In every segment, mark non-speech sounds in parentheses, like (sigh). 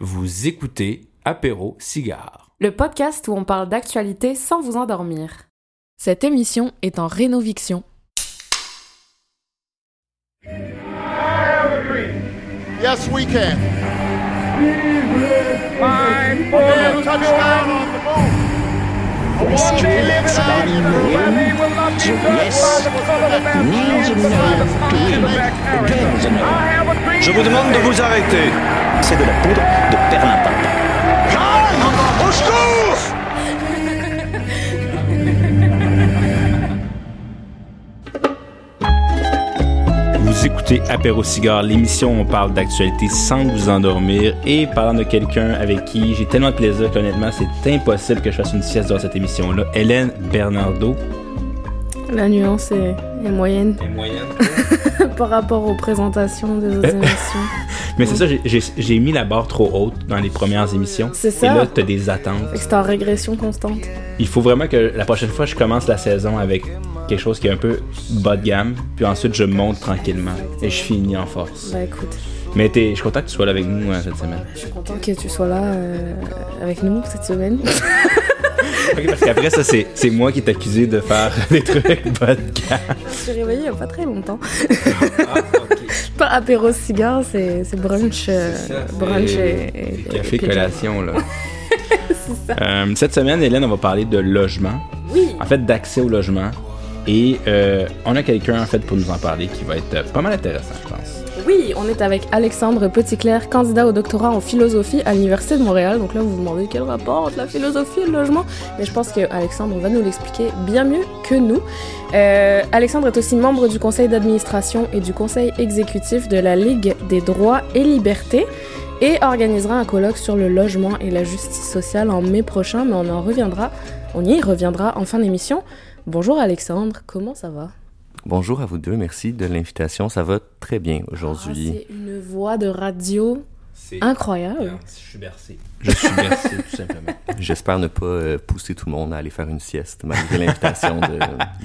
Vous écoutez Apéro Cigare. le podcast où on parle d'actualité sans vous endormir. Cette émission est en rénoviction. Yes, we can. Touchdown on the moon. Je vous demande de vous arrêter. C'est de la poudre de perlimpinpin. Au secours! Vous écoutez Apéro Cigare, l'émission où on parle d'actualité sans vous endormir et parlant de quelqu'un avec qui j'ai tellement de plaisir qu'honnêtement, c'est impossible que je fasse une sieste dans cette émission-là. Hélène Bernardo. La nuance est, est moyenne est moyenne. (laughs) par rapport aux présentations des autres (laughs) émissions. Mais c'est ça, j'ai- mis la barre trop haute dans les premières émissions. C'est Et ça. là, t'as des attentes. C'est en régression constante. Il faut vraiment que la prochaine fois, je commence la saison avec quelque chose qui est un peu bas de gamme, puis ensuite je monte tranquillement et je finis en force. Bah écoute, Mais je suis content que tu sois là avec nous hein, cette semaine. je suis content que tu sois là euh, avec nous cette semaine. (laughs) Parce qu'après ça, c'est moi qui accusé de faire (laughs) des trucs bas de gamme. je suis réveillée il y a pas très longtemps. Pas apéro cigare, c'est c'est brunch, euh, brunch et, et- Café et collation là. (laughs) Euh, cette semaine, Hélène, on va parler de logement. Oui. En fait, d'accès au logement. Et euh, on a quelqu'un en fait pour nous en parler qui va être pas mal intéressant, je pense. Oui, on est avec Alexandre Petitclerc, candidat au doctorat en philosophie à l'Université de Montréal. Donc là, vous vous demandez quel rapport entre la philosophie et le logement. Mais je pense que Alexandre va nous l'expliquer bien mieux que nous. Euh, Alexandre est aussi membre du conseil d'administration et du conseil exécutif de la Ligue des droits et libertés et organisera un colloque sur le logement et la justice sociale en mai prochain, mais on en reviendra, on y reviendra en fin d'émission. Bonjour Alexandre, comment ça va? Bonjour à vous deux, merci de l'invitation. Ça va très bien Ah, aujourd'hui. C'est une voix de radio C'est incroyable. Je suis bercé. Je (laughs) suis bercé, tout simplement. J'espère ne pas euh, pousser tout le monde à aller faire une sieste malgré l'invitation de,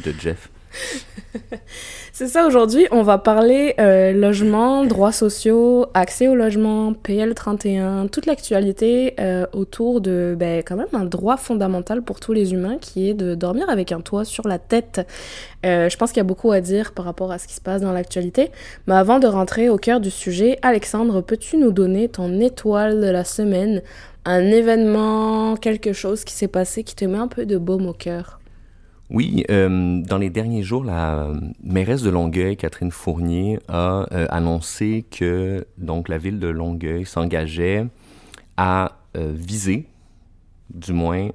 de Jeff. (laughs) C'est ça, aujourd'hui, on va parler euh, logement, droits sociaux, accès au logement, PL 31, toute l'actualité euh, autour de ben, quand même un droit fondamental pour tous les humains qui est de dormir avec un toit sur la tête. Euh, je pense qu'il y a beaucoup à dire par rapport à ce qui se passe dans l'actualité. Mais avant de rentrer au cœur du sujet, Alexandre, peux-tu nous donner ton étoile de la semaine? Un événement, quelque chose qui s'est passé qui te met un peu de baume au cœur? Oui, euh, dans les derniers jours, la mairesse de Longueuil, Catherine Fournier, a euh, annoncé que donc la ville de Longueuil s'engageait à euh, viser, du moins,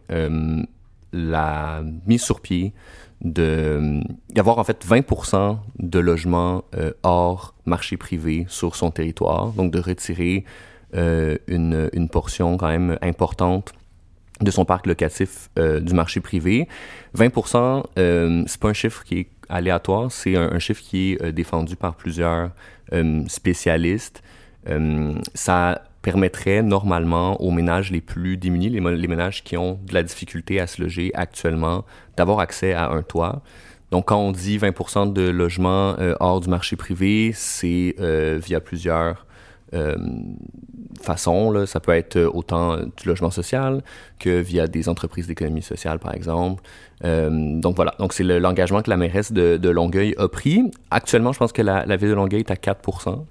la mise sur pied d'avoir en fait 20% de logements hors marché privé sur son territoire, donc de retirer une, une portion quand même importante de son parc locatif euh, du marché privé. 20%, euh, c'est pas un chiffre qui est aléatoire, c'est un, chiffre qui est euh, défendu par plusieurs euh, spécialistes. Ça permettrait normalement aux ménages les plus démunis, les, ménages qui ont de la difficulté à se loger actuellement, d'avoir accès à un toit. Donc, quand on dit 20% de logements hors du marché privé, c'est via plusieurs façons. Là. Ça peut être euh, autant euh, du logement social que via des entreprises d'économie sociale, par exemple. Euh, donc voilà, donc c'est le- l'engagement que la mairesse de, de Longueuil a pris. Actuellement, je pense que la, la ville de Longueuil est à 4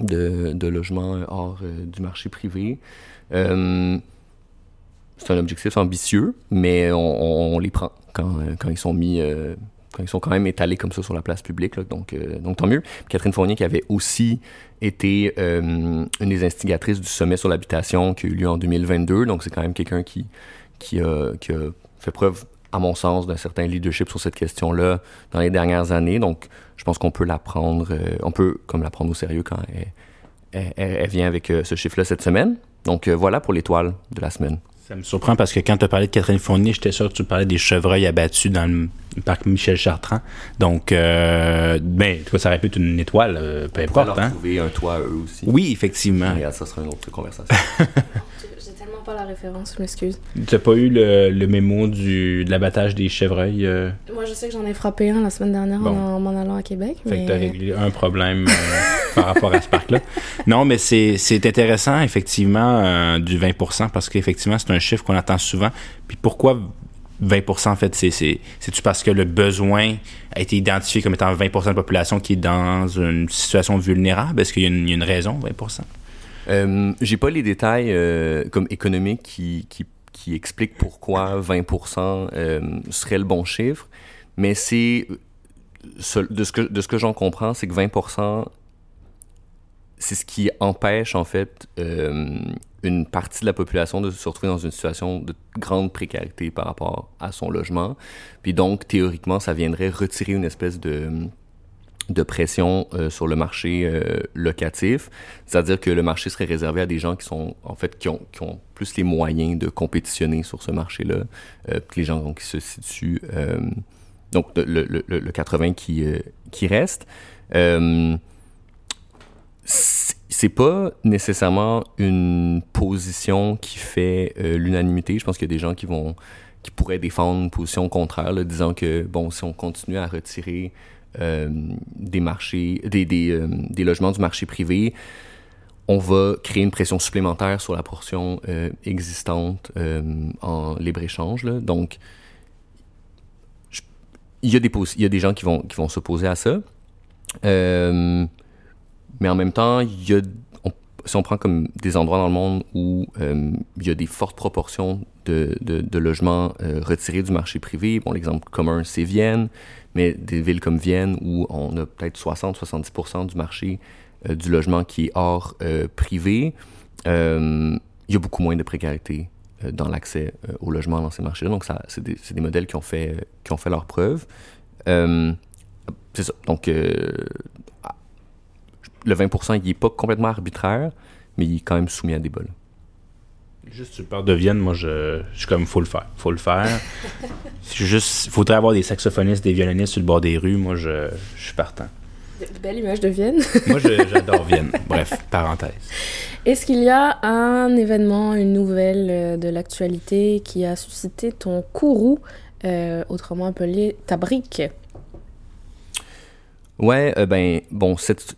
de, de logements hors euh, du marché privé. Euh, c'est un objectif ambitieux, mais on, on- les prend quand, euh, quand ils sont mis, euh, quand ils sont quand même étalés comme ça sur la place publique. donc, euh, donc tant mieux. Catherine Fournier qui avait aussi été euh, une des instigatrices du sommet sur l'habitation qui a eu lieu en 2022. Donc c'est quand même quelqu'un qui, qui, a, fait preuve, à mon sens, d'un certain leadership sur cette question-là dans les dernières années. Donc je pense qu'on peut la prendre, euh, on peut comme la prendre au sérieux quand elle, vient avec ce chiffre-là cette semaine. Donc voilà pour l'étoile de la semaine. Ça me surprend parce que quand tu as parlé de Catherine Fournier, j'étais sûr que tu parlais des chevreuils abattus dans le parc Michel Chartrand. Donc, euh, ben, cas, ça aurait pu être une étoile, euh, peu On importe. leur Hein? trouver un toit eux aussi. Oui, effectivement. Regarde, ça sera une autre conversation. (laughs) Pas la référence, je m'excuse. Tu pas eu le, le mémo du, de l'abattage des chevreuils? euh, Moi, je sais que j'en ai frappé un la semaine dernière Bon. en, en m'en allant à Québec. fait mais... que tu as réglé un problème. euh, par rapport à ce parc-là. Non, mais c'est intéressant, effectivement, euh, du 20% parce qu'effectivement, c'est un chiffre qu'on entend souvent. Puis pourquoi 20% en fait, c'est-tu parce que le besoin a été identifié comme étant 20% de la population qui est dans une situation vulnérable? Est-ce qu'il y, a une raison, 20 euh, J'ai pas les détails euh, comme économiques qui, expliquent pourquoi 20% euh, serait le bon chiffre, mais c'est de ce que, j'en comprends, c'est que 20 c'est ce qui empêche en fait une partie de la population de se retrouver dans une situation de grande précarité par rapport à son logement. Puis donc théoriquement, ça viendrait retirer une espèce de de pression euh, sur le marché euh, locatif, c'est-à-dire que le marché serait réservé à des gens qui sont en fait qui ont, plus les moyens de compétitionner sur ce marché-là, les gens qui se situent donc le, le, le, 80 qui qui reste c'est pas nécessairement une position qui fait euh, l'unanimité. Je pense qu'il y a des gens qui vont qui pourraient défendre une position contraire, disant que bon, si on continue à retirer euh, des marchés, des, euh, des, logements du marché privé, on va créer une pression supplémentaire sur la portion existante en libre échange. Là. Donc, il y a des y a des gens qui vont qui vont s'opposer à ça. Mais en même temps, y a, si on prend comme des endroits dans le monde où euh, il y a des fortes proportions de, de, logements euh, retirés du marché privé, bon, l'exemple commun, c'est Vienne, mais des villes comme Vienne où on a peut-être 60-70% du marché euh, du logement qui est hors privé, il y a beaucoup moins de précarité dans l'accès au logement dans ces marchés-là. Donc, c'est des, des, modèles qui ont fait, qui ont fait leurs preuves. c'est ça. Donc, le 20 il n'est pas complètement arbitraire, mais il est quand même soumis à des bols. Juste, tu parles de Vienne, moi, je, je suis comme, faut le faire. Faut le faire. (laughs) juste, il faudrait avoir des saxophonistes, des violonistes sur le bord des rues. Moi, je, je suis partant. Belle image de Vienne. (laughs) moi, j'adore (laughs) Vienne. Bref, parenthèse. Est-ce qu'il y a un événement, une nouvelle euh, de l'actualité qui a suscité ton courroux, euh, autrement appelé ta brique? Ouais, euh, ben, bon, cette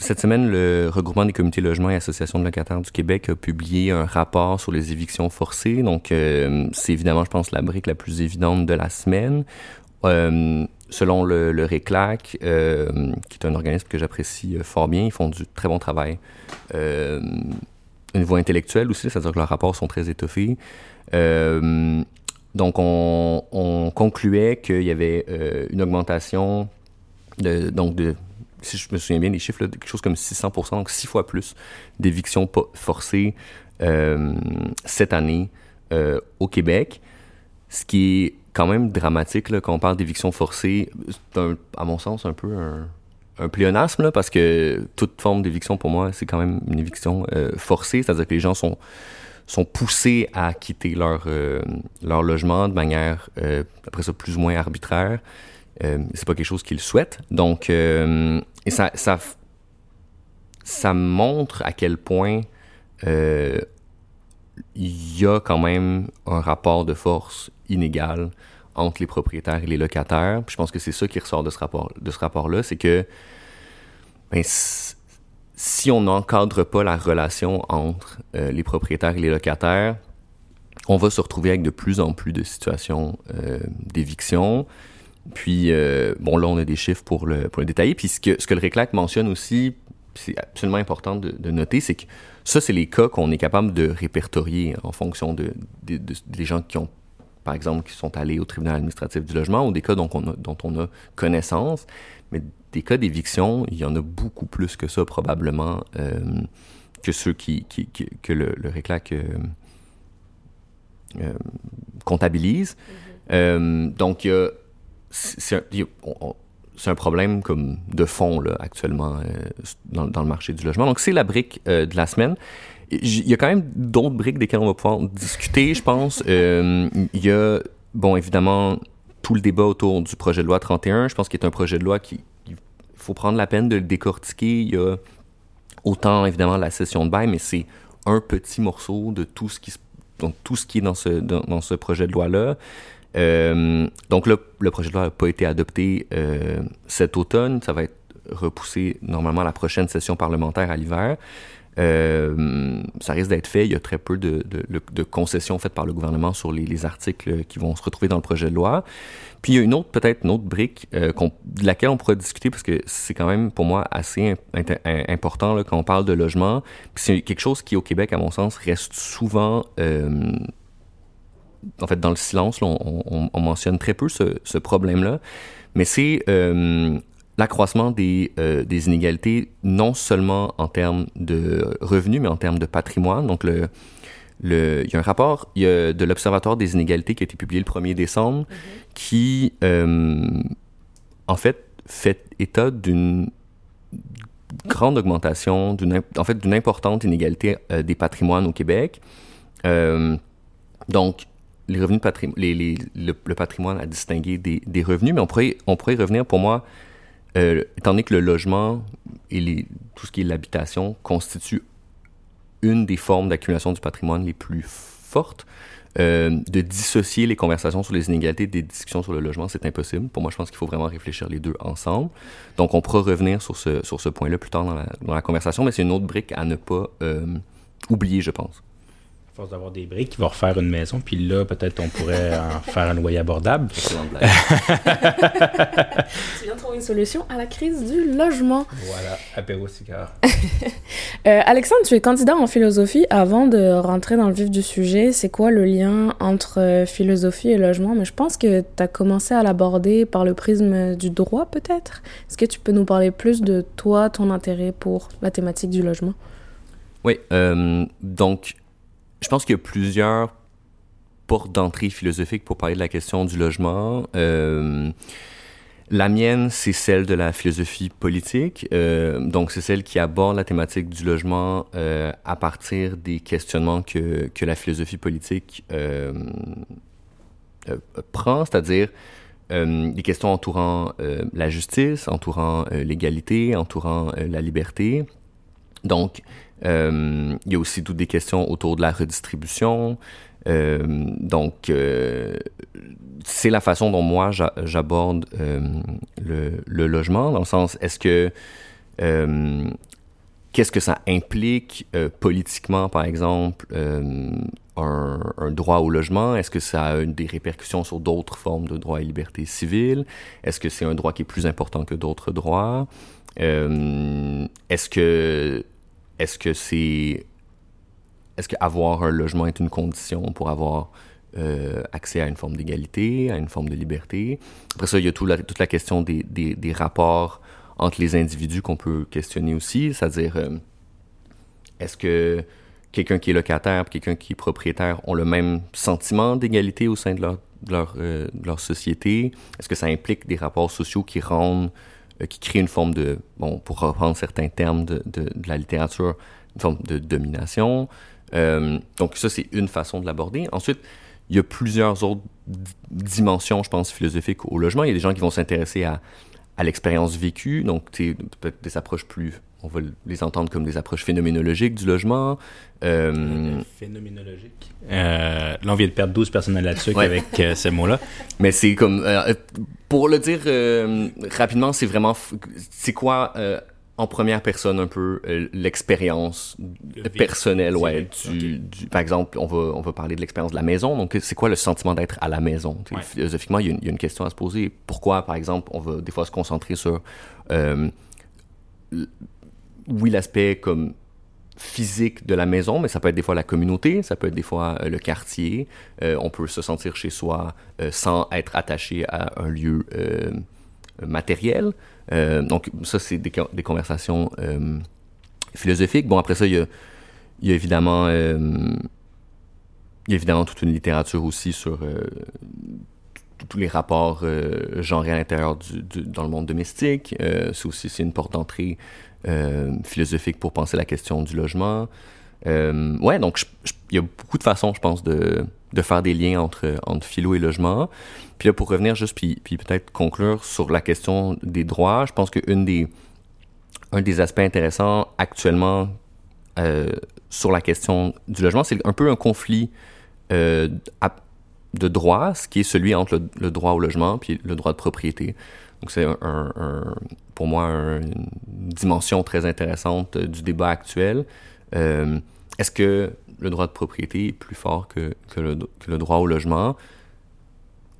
cette semaine, le regroupement des comités logements et associations de locataires du Québec a publié un rapport sur les évictions forcées. Donc, euh, c'est évidemment, je pense, la brique la plus évidente de la semaine. Euh, selon le, le RECLAC, euh, qui est un organisme que j'apprécie fort bien, ils font du très bon travail au niveau intellectuel aussi, c'est-à-dire que leurs rapports sont très étoffés. donc, on, on concluait qu'il y avait une augmentation de, donc de si je me souviens bien des chiffres, quelque chose comme 600% donc six fois plus d'évictions forcées euh, cette année euh, au Québec. Ce qui est quand même dramatique là, quand on parle d'évictions forcées. C'est, à mon sens, un peu un, un pléonasme, là, parce que toute forme d'éviction, pour moi, c'est quand même une éviction euh, forcée, c'est-à-dire que les gens sont, sont poussés à quitter leur, leur logement de manière, après ça, plus ou moins arbitraire. Euh, c'est pas quelque chose qu'ils souhaitent. Donc, euh, ça, ça, montre à quel point euh, il y a quand même un rapport de force inégal entre les propriétaires et les locataires. Je pense que c'est ça qui ressort de ce rapport, de ce rapport-là, c'est que ben, si on n'encadre pas la relation entre les propriétaires et les locataires, on va se retrouver avec de plus en plus de situations d'éviction. Puis, euh, bon, là, on a des chiffres pour le, pour le détailler. Puis, ce que, ce que le RECLAC mentionne aussi, c'est absolument important de, de noter, c'est que ça, c'est les cas qu'on est capable de répertorier en fonction de, des gens qui ont, par exemple, qui sont allés au tribunal administratif du logement ou des cas dont on a, dont on a connaissance. Mais des cas d'éviction, il y en a beaucoup plus que ça, probablement, euh, que ceux qui, qui, que le, le RECLAC euh, euh comptabilise. Mm-hmm. donc, il y a c'est un, problème comme de fond là, actuellement euh, dans, le marché du logement. Donc c'est la brique euh, de la semaine. Il y a quand même d'autres briques desquelles on va pouvoir discuter, je pense. Euh, il y a, bon, évidemment, tout le débat autour du projet de loi 31. Je pense qu'il est un projet de loi qui, faut prendre la peine de le décortiquer. Il y a autant, évidemment, la session de bail, mais c'est un petit morceau de tout ce qui, donc, tout ce qui est dans ce, dans ce projet de loi-là. Euh, donc là, le projet de loi n'a pas été adopté euh, cet automne. Ça va être repoussé normalement à la prochaine session parlementaire à l'hiver. Euh, ça risque d'être fait. Il y a très peu de, concessions faites par le gouvernement sur les, les, articles qui vont se retrouver dans le projet de loi. Puis il y a une autre, peut-être une autre brique de laquelle on pourrait discuter parce que c'est quand même pour moi assez important quand on parle de logement. C'est quelque chose qui au Québec, à mon sens, reste souvent en fait dans le silence. Là, on, on, on, mentionne très peu ce, ce problème-là. Mais c'est euh, l'accroissement des, euh, des, inégalités, non seulement en termes de revenus, mais en termes de patrimoine. Donc, le, le, il y a un rapport il y a de l'Observatoire des inégalités qui a été publié le 1er décembre, mm-hmm. qui, euh, en fait, fait état d'une grande augmentation, d'une, en fait, d'une importante inégalité des patrimoines au Québec. Donc, les revenus les, le, patrimoine à distinguer des, revenus, mais on pourrait, on revenir pour moi euh, étant donné que le logement et tout ce qui est l'habitation constitue une des formes d'accumulation du patrimoine les plus fortes, euh, de dissocier les conversations sur les inégalités des discussions sur le logement, c'est impossible. Pour moi, je pense qu'il faut vraiment réfléchir les deux ensemble. Donc, on pourra revenir sur ce, point-là plus tard dans la, dans la conversation, mais c'est une autre brique à ne pas euh, oublier, je pense force d'avoir des briques, il va refaire une maison, puis là, peut-être on pourrait (laughs) en faire un loyer abordable. (laughs) tu viens de trouver une solution à la crise du logement. Voilà, apéro cigare. (laughs) euh, Alexandre, tu es candidat en philosophie. Avant de rentrer dans le vif du sujet, c'est quoi le lien entre euh, philosophie et logement? Mais je pense que tu as commencé à l'aborder par le prisme du droit, peut-être. Est-ce que tu peux nous parler plus de toi, ton intérêt pour la thématique du logement? Oui, euh, donc je pense qu'il y a plusieurs portes d'entrée philosophiques pour parler de la question du logement. Euh, la mienne, c'est celle de la philosophie politique. Euh, donc, c'est celle qui aborde la thématique du logement euh, à partir des questionnements que, que la philosophie politique prend, c'est-à-dire des questions entourant la justice, entourant l'égalité, entourant la liberté. Donc, il y a aussi toutes des questions autour de la redistribution. Euh, donc, euh, c'est la façon dont moi j'aborde euh, le, logement, dans le sens, est-ce que euh, qu'est-ce que ça implique euh, politiquement, par exemple, un, droit au logement? Est-ce que ça a des répercussions sur d'autres formes de droits et libertés civiles? Est-ce que c'est un droit qui est plus important que d'autres droits? Est-ce que est-ce que c'est est-ce qu'avoir un logement est une condition pour avoir euh, accès à une forme d'égalité, à une forme de liberté? Après ça, il y a la, toute la question des, des, des, rapports entre les individus qu'on peut questionner aussi, c'est-à-dire euh, est-ce que quelqu'un qui est locataire quelqu'un qui est propriétaire ont le même sentiment d'égalité au sein de leur, de leur, euh, de leur société? Est-ce que ça implique des rapports sociaux qui rendent qui crée une forme de, bon, pour reprendre certains termes de la littérature, une forme de domination. Euh, donc ça, c'est une façon de l'aborder. Ensuite, il y a plusieurs autres dimensions, je pense, philosophiques au logement. Il y a des gens qui vont s'intéresser à, à l'expérience vécue, donc peut-être des approches plus on va les entendre comme des approches phénoménologiques du logement. Euh... Phénoménologique. Euh, là, on vient de perdre 12 personnes là-dessus ouais. avec euh, ce mot-là. Mais c'est comme... Euh, pour le dire euh, rapidement, c'est vraiment... C'est quoi, euh, en première personne, un peu, l'expérience personnelle, ouais, du, okay. du, Par exemple, on va, on va parler de l'expérience de la maison. Donc, c'est quoi le sentiment d'être à la maison? Ouais. Philosophiquement, il y, a une, il y, a une question à se poser. Pourquoi, par exemple, on va des fois se concentrer sur oui, l'aspect comme physique de la maison, mais ça peut être des fois la communauté, ça peut être des fois euh, le quartier. Euh, on peut se sentir chez soi euh, sans être attaché à un lieu matériel. Donc ça, c'est des, conversations philosophiques. Bon, après ça, y a évidemment... il y a évidemment toute une littérature aussi sur tous les rapports euh, genrés à l'intérieur du, dans le monde domestique. Euh, c'est aussi c'est une porte d'entrée euh, philosophique pour penser la question du logement. Euh, ouais, donc il y a beaucoup de façons, je pense, de, de faire des liens entre, entre philo et logement. Puis là, pour revenir juste, puis, puis peut-être conclure sur la question des droits, je pense qu'un des, un des aspects intéressants actuellement sur la question du logement, c'est un peu un conflit de droit, ce qui est celui entre le, droit au logement puis le droit de propriété. Donc c'est un, pour moi un- une dimension très intéressante euh, du débat actuel. Euh, Est-ce que le droit de propriété est plus fort que, que, le, droit au logement?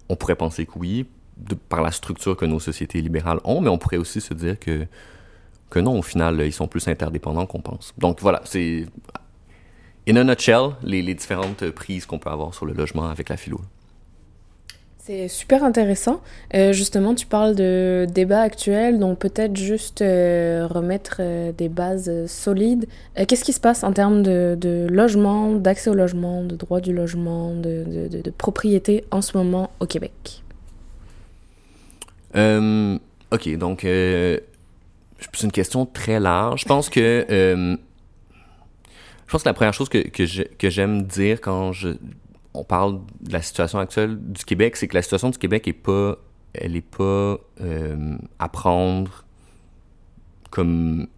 On pourrait penser que oui, par la structure que nos sociétés libérales ont, mais on pourrait aussi se dire que, que non, au final, ils sont plus interdépendants qu'on pense. Donc voilà, c'est in a nutshell les, les différentes prises qu'on peut avoir sur le logement avec la philo. C'est super intéressant. Euh, justement, tu parles de débat actuel, donc peut-être juste euh, remettre euh, des bases solides. Qu'est-ce qui se passe en termes de, de logement, d'accès au logement, de droit du logement, de, de- propriété en ce moment au Québec? Ok, donc c'est une question très large. Je pense que je pense que la première chose que, que j'aime dire quand on parle de la situation actuelle du Québec, c'est que la situation du Québec est pas, elle est pas euh, à prendre comme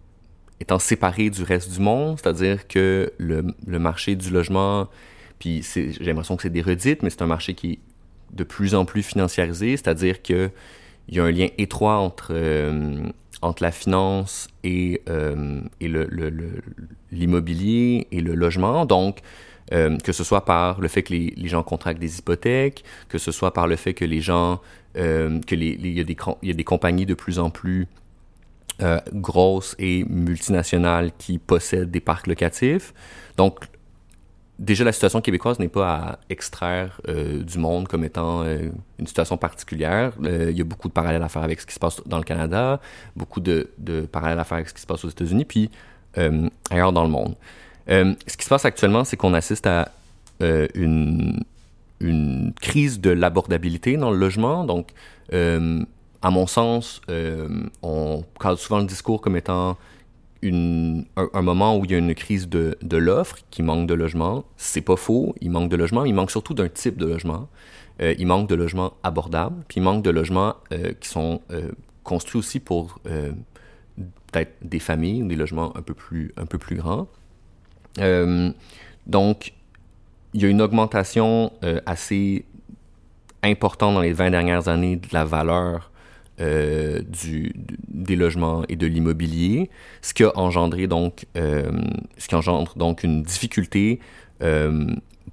étant séparée du reste du monde, c'est-à-dire que le, le marché du logement, puis j'ai l'impression que c'est des redites, mais c'est un marché qui est de plus en plus financiarisé, c'est-à-dire que il y a un lien étroit entre, euh, entre la finance et, euh, et le- le- l'immobilier et le logement. Donc, euh, que ce soit par le fait que les, gens contractent des hypothèques, que ce soit par le fait que les gens, euh, que les, les- il, y a des, y a des compagnies de plus en plus euh, grosses et multinationales qui possèdent des parcs locatifs. Donc, déjà, la situation québécoise n'est pas à extraire euh, du monde comme étant euh, une situation particulière. Euh, il y a beaucoup de parallèles à faire avec ce qui se passe dans le Canada, beaucoup de, parallèles à faire avec ce qui se passe aux États-Unis, puis ailleurs dans le monde. Ce qui se passe actuellement, c'est qu'on assiste à une, crise de l'abordabilité dans le logement. Donc, à mon sens, on cadre souvent le discours comme étant un, un moment où il y a une crise de, de l'offre, qui manque de logement. C'est pas faux, il manque de logement, il manque surtout d'un type de logement. Euh, il manque de logements abordables, puis il manque de logements euh, qui sont euh, construits aussi pour peut-être des familles ou des logements un peu plus, un peu plus grands. Donc, il y a une augmentation assez importante dans les 20 dernières années de la valeur euh, du, des logements et de l'immobilier, ce qui a engendré donc, euh, ce qui engendre donc une difficulté euh,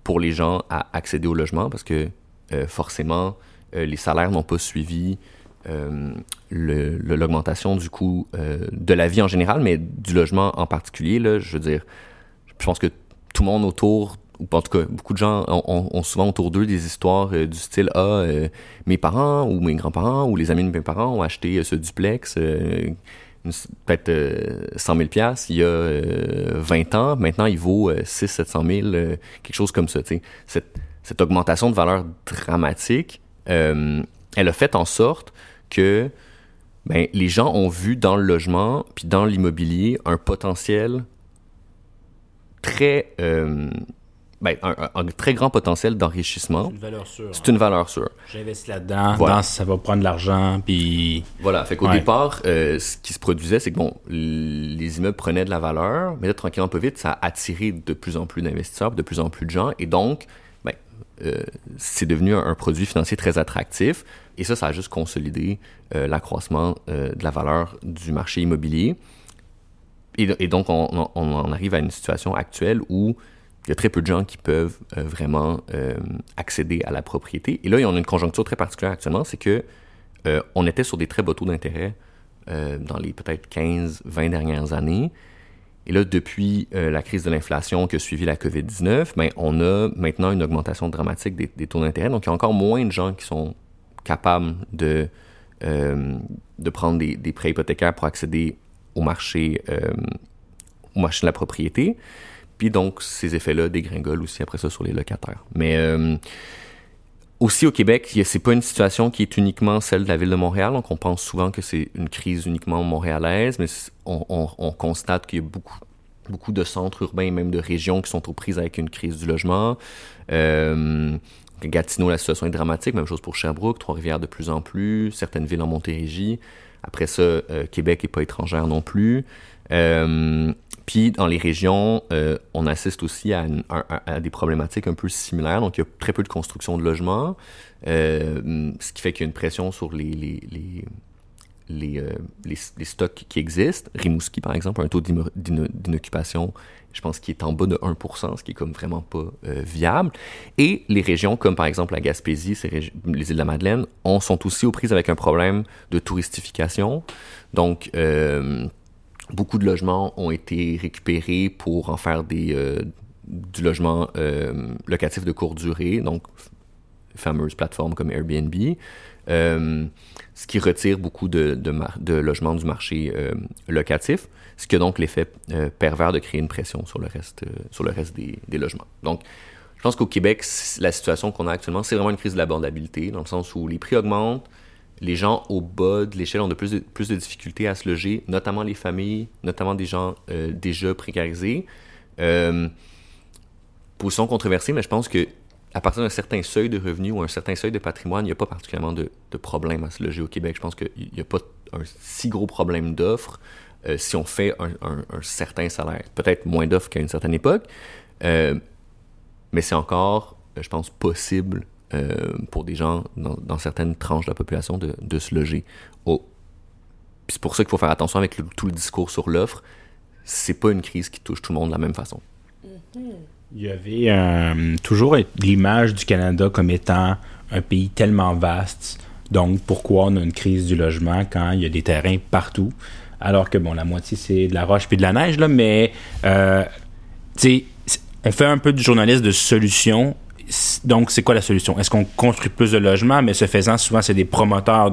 pour les gens à accéder au logement parce que forcément les salaires n'ont pas suivi l'augmentation du coût de la vie en général, mais du logement en particulier. Là, je veux dire, je pense que tout le monde autour, ou en tout cas beaucoup de gens ont, souvent autour d'eux des histoires euh, du style Ah, euh, mes parents ou mes grands-parents ou les amis de mes parents ont acheté euh, ce duplex, peut-être euh, 100 000 piastres, il y a euh, 20 ans. Maintenant, il vaut euh, 6 700 000, euh, quelque chose comme ça. Cette, cette augmentation de valeur dramatique, elle a fait en sorte que ben, les gens ont vu dans le logement puis dans l'immobilier un potentiel très ben, un, un- un très grand potentiel d'enrichissement. une valeur sûre. C'est une valeur sûre. J'investis là-dedans, Voilà. ça va prendre de l'argent, puis Voilà, fait qu'au Ouais. départ, euh, ce qui se produisait, c'est que bon, les immeubles prenaient de la valeur, mais là, tranquillement, peu vite, ça a attiré de plus en plus d'investisseurs, de plus en plus de gens, et donc, ben, euh, c'est devenu un, un produit financier très attractif, et ça, ça a juste consolidé euh, l'accroissement de la valeur du marché immobilier. Et, et donc, on, on- on en arrive à une situation actuelle où il y a très peu de gens qui peuvent euh, vraiment euh, accéder à la propriété. Et là, on a une conjoncture très particulière actuellement, c'est que euh, on était sur des très bas taux d'intérêt dans les peut-être 15, 20 dernières années. Et là, depuis la crise de l'inflation qui a suivi la COVID-19, ben, on a maintenant une augmentation dramatique des, taux d'intérêt. Donc, il y a encore moins de gens qui sont capables de, de prendre des, des prêts hypothécaires pour accéder au marché, au marché de la propriété. Puis donc, ces effets-là dégringolent aussi après ça sur les locataires. Mais euh, aussi au Québec, c'est pas une situation qui est uniquement celle de la ville de Montréal. Donc, on pense souvent que c'est une crise uniquement montréalaise, mais on constate qu'il y a beaucoup, beaucoup de centres urbains et même de régions qui sont aux prises avec une crise du logement. Euh, Gatineau, la situation est dramatique. Même chose pour Sherbrooke, Trois-Rivières de plus en plus, certaines villes en Montérégie. Après ça, euh, Québec n'est pas étrangère non plus. Euh, puis dans les régions, euh, on assiste aussi à, des problématiques un peu similaires. Donc il y a très peu de construction de logements, euh, ce qui fait qu'il y a une pression sur les, euh, stocks qui existent. Rimouski, par exemple, a un taux d'ino- d'ino- d'inoccupation, je pense, qui est en bas de 1%, ce qui est comme vraiment pas viable. Et les régions comme, par exemple, la Gaspésie, les îles de la Madeleine, on, sont aussi aux prises avec un problème de touristification. Donc, beaucoup de logements ont été récupérés pour en faire des, euh, du logement euh, locatif de courte durée, donc fameuses plateformes comme Airbnb, euh, ce qui retire beaucoup de, de, de logements du marché locatif, ce qui a donc l'effet pervers de créer une pression sur le reste, sur le reste des, des logements. Donc, je pense qu'au Québec, la situation qu'on a actuellement, c'est vraiment une crise de l'abordabilité, dans le sens où les prix augmentent, les gens au bas de l'échelle ont de plus, de plus de difficultés à se loger, notamment les familles, notamment des gens euh, déjà précarisés. Euh, position controversée, mais je pense que à partir d'un certain seuil de revenus ou un certain seuil de patrimoine, il n'y a pas particulièrement de, de problème à se loger au Québec. Je pense qu'il n'y a pas un si gros problème d'offres euh, si on fait un, un- certain salaire. Peut-être moins d'offres qu'à une certaine époque, euh, mais c'est encore, je pense, possible euh, pour des gens dans, dans certaines tranches de la population de, de se loger. Oh. C'est pour ça qu'il faut faire attention avec le- tout le discours sur l'offre. C'est pas une crise qui touche tout le monde de la même façon. Il y avait euh, toujours l'image du Canada comme étant un pays tellement vaste. Donc, pourquoi on a une crise du logement quand il y a des terrains partout? Alors que, bon, la moitié, c'est de la roche puis de la neige, là, mais, euh, tu sais, on fait un peu du journaliste de solution. Donc, c'est quoi la solution? Est-ce qu'on construit plus de logements? Mais ce faisant, souvent, c'est des promoteurs,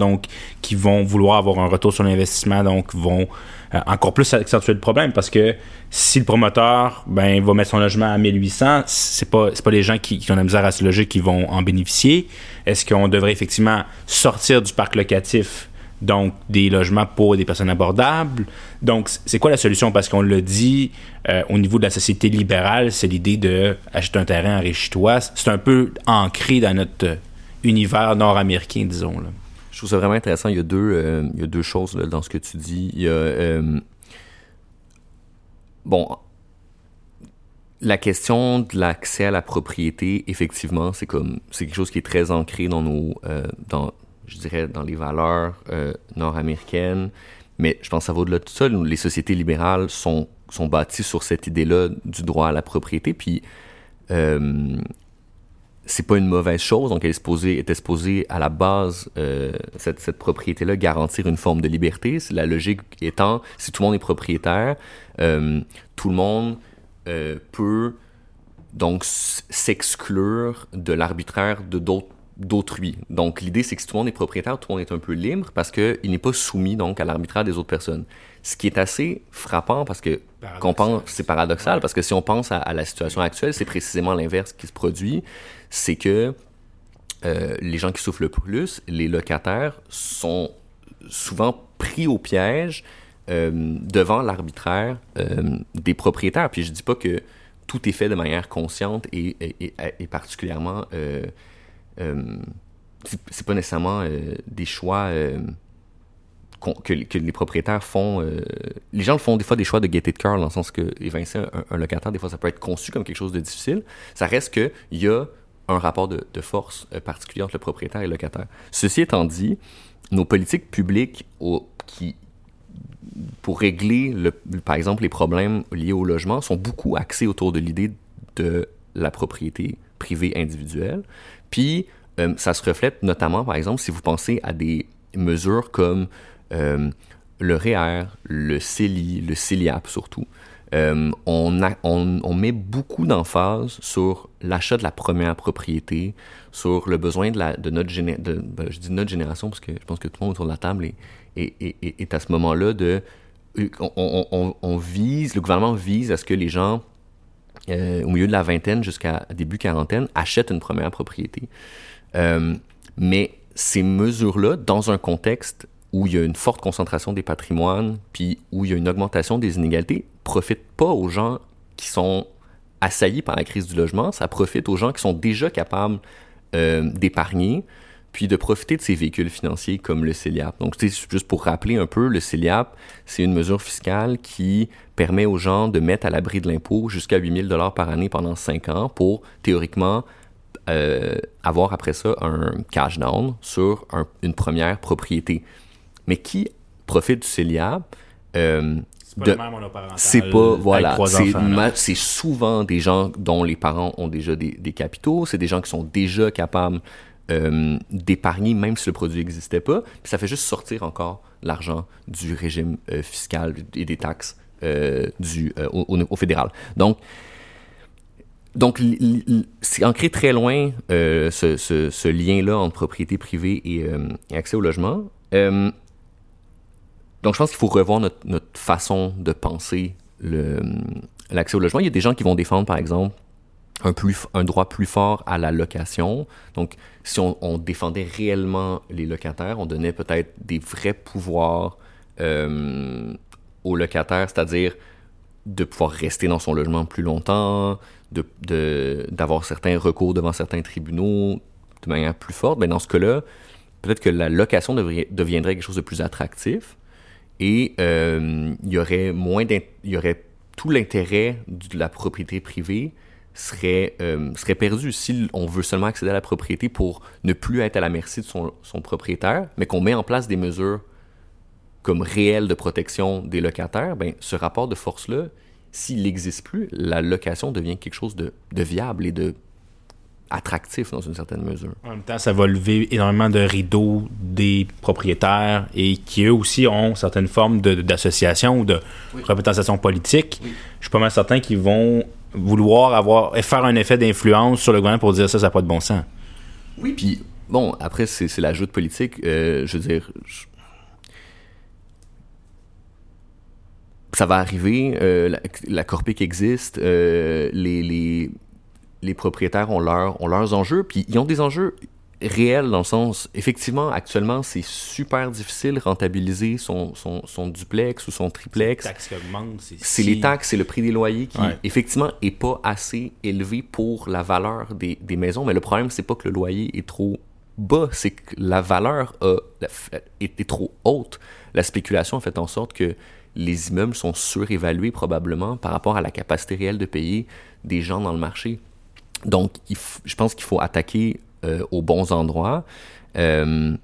qui vont vouloir avoir un retour sur l'investissement, donc, vont euh, encore plus accentuer le problème parce que si le promoteur ben, va mettre son logement à 1800, c'est pas, pas les gens qui, qui ont la misère à se loger qui vont en bénéficier. Est-ce qu'on devrait effectivement sortir du parc locatif, donc des logements pour des personnes abordables? Donc, c'est quoi la solution? Parce qu'on le dit euh, au niveau de la société libérale, c'est l'idée de acheter un terrain, enrichis-toi. C'est un peu ancré dans notre euh, univers nord-américain, disons. Là. Je trouve ça vraiment intéressant. Il y a deux, euh, il y a deux choses dans ce que tu dis. Il y a. bon. La question de l'accès à la propriété, effectivement, c'est comme c'est quelque chose qui est très ancré dans nos, dans, je dirais, dans les valeurs euh, nord-américaines. Mais je pense que ça va au-delà de ça. Les sociétés libérales sont sont bâties sur cette idée-là du droit à la propriété. Puis euh, c'est pas une mauvaise chose. Donc, elle est supposée, à la base, euh, cette, cette propriété-là, garantir une forme de liberté. La logique étant, si tout le monde est propriétaire, euh, tout le monde peut donc s'exclure de l'arbitraire de d'autres d'autrui. Donc l'idée c'est que si tout le monde est propriétaire, tout le monde est un peu libre parce que il n'est pas soumis donc à l'arbitraire des autres personnes. Ce qui est assez frappant parce que qu'on pense c'est paradoxal parce que si on pense à, à la situation actuelle, c'est précisément l'inverse qui se produit, c'est que euh, les gens qui souffrent le plus, les locataires, sont souvent pris au piège euh, devant l'arbitraire euh, des propriétaires. Puis je dis pas que tout est fait de manière consciente et, et, et- et particulièrement... euh, c'est pas nécessairement euh, des choix euh, que, les propriétaires font. les gens font des fois des choix de gaieté de cœur, dans le sens que évincer un, locataire, des fois, ça peut être conçu comme quelque chose de difficile. Ça reste qu'il y a un rapport de, force particulier entre le propriétaire et le locataire. Ceci étant dit, nos politiques publiques qui, pour régler, le, par exemple, les problèmes liés au logement sont beaucoup axés autour de l'idée de la propriété privée individuelle. Puis, euh, ça se reflète notamment, par exemple, si vous pensez à des mesures comme euh, le REER, le CELI, le CELIAP surtout. Euh, on, met beaucoup d'emphase sur l'achat de la première propriété, sur le besoin de, notre géné- de, ben, je dis notre génération parce que je pense que tout le monde autour de la table est, est, est- est- à ce moment-là de on vise, le gouvernement vise à ce que les gens euh, au milieu de la vingtaine jusqu'à début quarantaine, achètent une première propriété. Euh, mais ces mesures-là, dans un contexte où il y a une forte concentration des patrimoines, puis où il y a une augmentation des inégalités, profitent pas aux gens qui sont assaillis par la crise du logement, ça profite aux gens qui sont déjà capables euh, d'épargner, puis de profiter de ces véhicules financiers comme le CELIAP. Donc, juste pour rappeler un peu, le CELIAP, c'est une mesure fiscale qui permet aux gens de mettre à l'abri de l'impôt jusqu'à 8000 dollars par année pendant 5 ans pour, théoriquement, euh, avoir après ça un cash down sur un- une première propriété. Mais qui profite du CELIA, euh, C'est pas voilà, c'est souvent des gens dont les parents ont déjà des, des capitaux, c'est des gens qui sont déjà capables euh, d'épargner même si le produit n'existait pas, puis ça fait juste sortir encore l'argent du régime euh, fiscal et des taxes euh, du, au, fédéral. Donc, donc, c'est ancré très loin ce, ce- lien-là entre propriété privée et, et accès au logement. Donc, je pense qu'il faut revoir notre, notre façon de penser l'accès au logement. Il y a des gens qui vont défendre, par exemple, un, droit plus fort à la location. Donc, si on, défendait réellement les locataires, on donnait peut-être des vrais pouvoirs euh, aux locataires, c'est-à-dire de pouvoir rester dans son logement plus longtemps, de- de- d'avoir certains recours devant certains tribunaux de manière plus forte. Mais dans ce cas-là, peut-être que la location deviendrait quelque chose de plus attractif et euh, il y aurait moins il y aurait tout l'intérêt de la propriété privée serait, euh, serait perdu si on veut seulement accéder à la propriété pour ne plus être à la merci de son, son propriétaire, mais qu'on met en place des mesures comme réelles de protection des locataires, ben, ce rapport de force-là, s'il n'existe plus, la location devient quelque chose de, de viable et de attractif dans une certaine mesure. En même temps, ça va lever énormément de rideaux des propriétaires et qui eux aussi ont certaines formes d'association ou de représentation politique. Je suis pas mal certain qu'ils vont vouloir avoir faire un effet d'influence sur le gouvernement pour dire ça, ça n'a pas de bon sens. Oui, puis bon, après, c'est l'ajout de politique. euh, je veux dire, ça va arriver. euh, la, la Corpic existe. euh, les, les, les propriétaires ont, leur, ont leurs enjeux, puis ils ont des enjeux réels dans le sens, effectivement, actuellement, c'est super difficile rentabiliser son, son, son duplex ou son triplex. taxes qui augmentent, c'est les taxes, c'est le prix des loyers qui, Ouais. effectivement, est pas assez élevé pour la valeur des, des maisons. Mais le problème, c'est pas que le loyer est trop bas, c'est que la valeur a, est, est trop haute. La spéculation a fait en sorte que les immeubles sont surévalués probablement par rapport à la capacité réelle de payer des gens dans le marché. Donc, il je pense qu'il faut attaquer euh, aux bons endroits. Euh,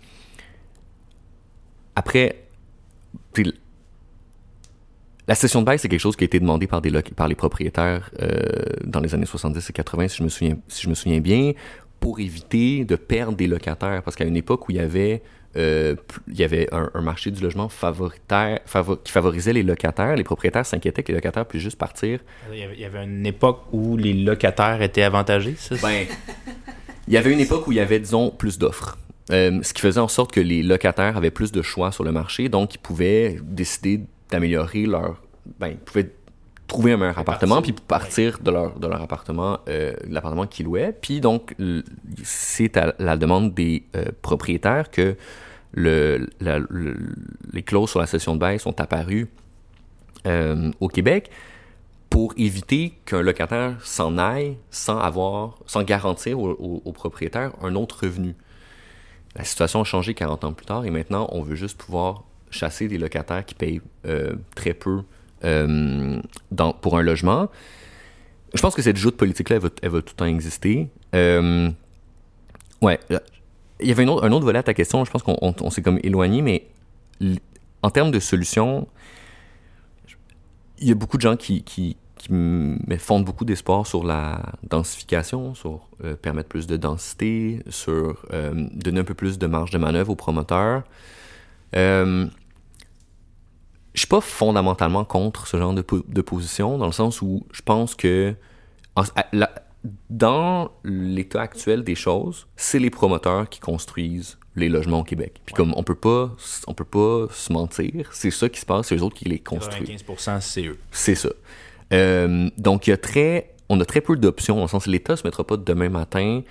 après, puis la session de bail, c'est quelque chose qui a été demandé par, des par les propriétaires euh, dans les années 70 et 80, si je me souviens, si je me souviens bien, pour éviter de perdre des locataires. Parce qu'à une époque où il y avait, euh, il y avait un, un marché du logement favoritaire, favo- qui favorisait les locataires, les propriétaires s'inquiétaient que les locataires puissent juste partir Il y avait- il y avait une époque où les locataires étaient avantagés, ça? Ben, il y avait une époque où il y avait, disons, plus d'offres. Euh, ce qui faisait en sorte que les locataires avaient plus de choix sur le marché, donc ils pouvaient décider d'améliorer leur. Ben, ils pouvaient trouver un meilleur appartement, puis partir de leur, de leur appartement, euh, l'appartement qu'ils louaient. Puis donc, c'est à la demande des euh, propriétaires que le, la- le- les clauses sur la cession de bail sont apparues euh, au Québec pour éviter qu'un locataire s'en aille sans avoir, sans garantir au, propriétaire un autre revenu. La situation a changé 40 ans plus tard et maintenant on veut juste pouvoir chasser des locataires qui payent euh, très peu euh, pour un logement. Je pense que cette joute politique-là, elle va, tout le temps exister. Euh, ouais. Il y avait un autre, un autre volet à ta question, je pense qu'on on- on s'est comme éloigné, mais en termes de solutions, il y a beaucoup de gens qui, qui m- mais fondent beaucoup d'espoir sur la densification, sur euh, permettre plus de densité, sur euh, donner un peu plus de marge de manœuvre aux promoteurs. Euh, je suis pas fondamentalement contre ce genre de, po- de position, dans le sens où je pense que en- à- la- dans l'état actuel des choses, c'est les promoteurs qui construisent les logements au Québec. Puis comme on peut pas, on peut pas se mentir, c'est ça qui se passe, c'est eux autres qui les construisent. 95%, c'est eux. C'est ça. Euh, donc, il y a très, on a très peu d'options, le sens l'État ne se mettra pas demain matin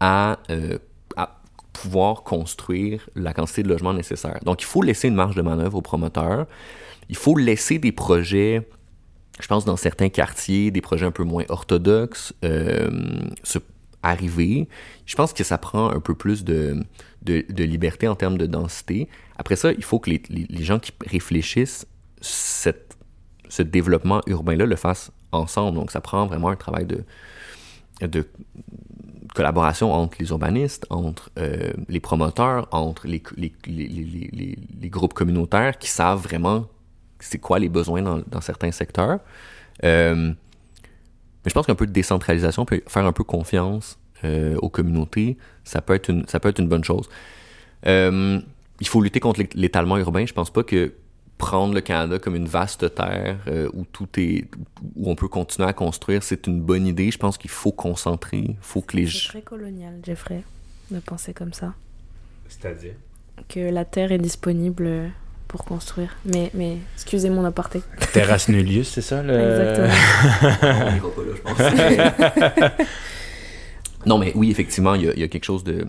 à, euh, à pouvoir construire la quantité de logements nécessaire. Donc, il faut laisser une marge de manœuvre aux promoteurs. Il faut laisser des projets, je pense, dans certains quartiers, des projets un peu moins orthodoxes, euh, arriver. Je pense que ça prend un peu plus de, de, de liberté en termes de densité. Après ça, il faut que les, les- les gens qui réfléchissent cette, ce développement urbain-là le fassent ensemble. Donc, ça prend vraiment un travail de, collaboration entre les urbanistes, entre euh, les promoteurs, entre les, groupes communautaires qui savent vraiment c'est quoi les besoins dans, certains secteurs. Euh, mais je pense qu'un peu de décentralisation peut faire un peu confiance euh, aux communautés. Ça peut être une, ça peut être une bonne chose. Il faut lutter contre l'étalement urbain. Je pense pas que prendre le Canada comme une vaste terre euh, où tout est où on peut continuer à construire, c'est une bonne idée. Je pense qu'il faut concentrer, faut que les C'est très colonial, Jeffrey, de penser comme ça. C'est-à-dire? Que la terre est disponible pour construire. Mais, mais excusez mon aparté. Terrasse Nullius, c'est ça le... Exactement. (laughs) on n'ira pas là, je pense. (laughs) non, mais oui, effectivement, il y, a, il y a quelque chose de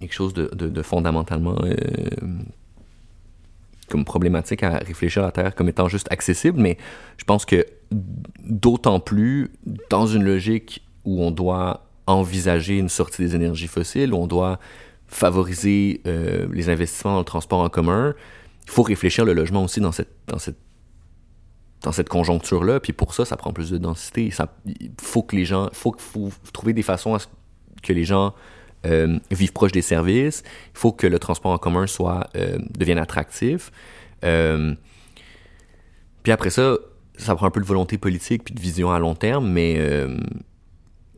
quelque chose de, de, de fondamentalement euh, comme problématique à réfléchir à la Terre comme étant juste accessible, mais je pense que d'autant plus dans une logique où on doit envisager une sortie des énergies fossiles, où on doit favoriser euh, les investissements dans le transport en commun, il faut réfléchir le logement aussi dans cette, dans cette, dans cette conjoncture-là. Puis pour ça, ça prend plus de densité. Il faut que les gens, faut, faut trouver des façons à ce que les gens euh, vivent proche des services. Il faut que le transport en commun soit euh, devienne attractif. Euh, puis après ça, ça prend un peu de volonté politique puis de vision à long terme, mais euh,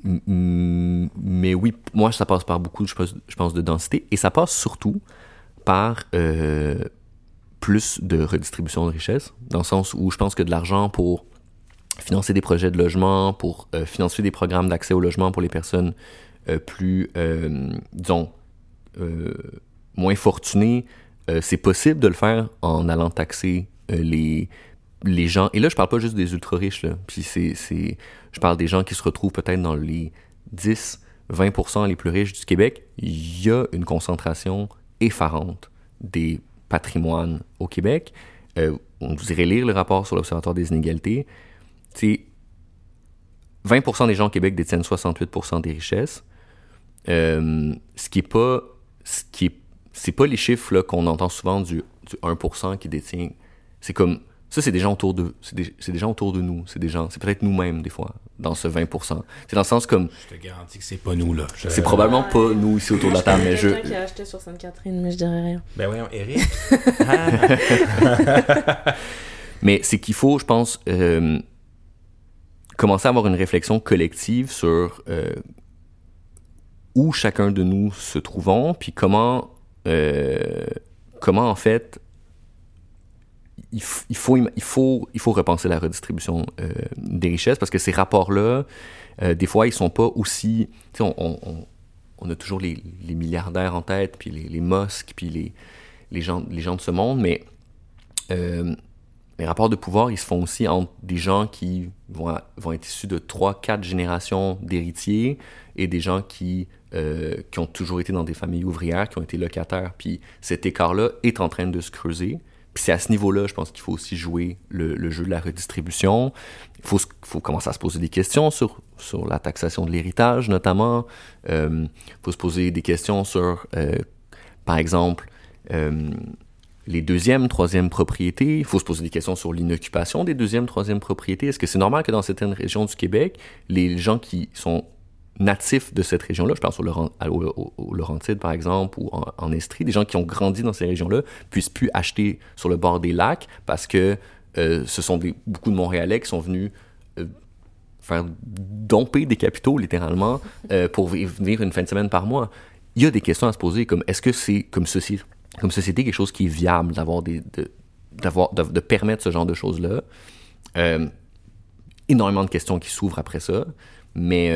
mais oui, moi ça passe par beaucoup, de densité et ça passe surtout par plus de redistribution de richesse, dans le sens où je pense que de l'argent pour financer des projets de logement, pour financer des programmes d'accès au logement pour les personnes plus, euh, disons, euh, moins fortunées, euh, c'est possible de le faire en allant taxer euh, les, les gens. Et là, je parle pas juste des ultra-riches, là. Puis c'est, c'est, je parle des gens qui se retrouvent peut-être dans les 10, 20% les plus riches du Québec. Il y a une concentration effarante des patrimoine au Québec. Euh, vous irait lire le rapport sur l'Observatoire des inégalités. C'est 20% des gens au Québec détiennent 68% des richesses. Euh, ce qui est pas ce qui est c'est pas les chiffres là, qu'on entend souvent du, du 1% qui détient. C'est comme ça, c'est des gens autour de c'est des, c'est des gens autour de nous. C'est des gens, c'est peut-être nous-mêmes des fois dans ce 20%. C'est dans le sens comme Je te garantis que c'est pas nous, là. Je- c'est probablement pas nous ici autour de la table, mais je Quelqu'un qui a acheté sur Sainte-Catherine, mais je dirais rien. Ben voyons, Eric. Ah. (laughs) Mais c'est qu'il faut, je pense, euh, commencer à avoir une réflexion collective sur euh, où chacun de nous se trouvons, puis comment, euh, comment en fait, il, faut, il, faut, il faut repenser la redistribution euh, des richesses, parce que ces rapports-là, euh, des fois, ils sont pas aussi... On, on, on- a toujours les, milliardaires en tête, puis les, les Musk, puis les, les, gens, les gens de ce monde, mais... les rapports de pouvoir, ils se font aussi entre des gens qui vont, vont être issus de trois, quatre générations d'héritiers et des gens qui, euh, qui ont toujours été dans des familles ouvrières, qui ont été locataires. Puis cet écart-là est en train de se creuser. Puis c'est à ce niveau-là, je pense qu'il faut aussi jouer le, jeu de la redistribution. Il faut, commencer à se poser des questions sur, la taxation de l'héritage, notamment. Euh, Il faut se poser des questions sur, euh, par exemple, euh, les deuxièmes, troisièmes propriétés. Il faut se poser des questions sur l'inoccupation des deuxièmes, troisièmes propriétés. Est-ce que c'est normal que dans certaines régions du Québec, les gens qui sont natifs de cette région-là, je pense au, Laurent, par exemple, ou en, Estrie, des gens qui ont grandi dans ces régions-là, puissent plus acheter sur le bord des lacs parce que euh, ce sont beaucoup de Montréalais qui sont venus euh, faire domper des capitaux littéralement euh, pour venir une fin de semaine par mois. Il y a des questions à se poser comme est-ce que c'est comme ceci comme société quelque chose qui est viable d'avoir de, de, permettre ce genre de choses là énormément de questions qui s'ouvrent après ça mais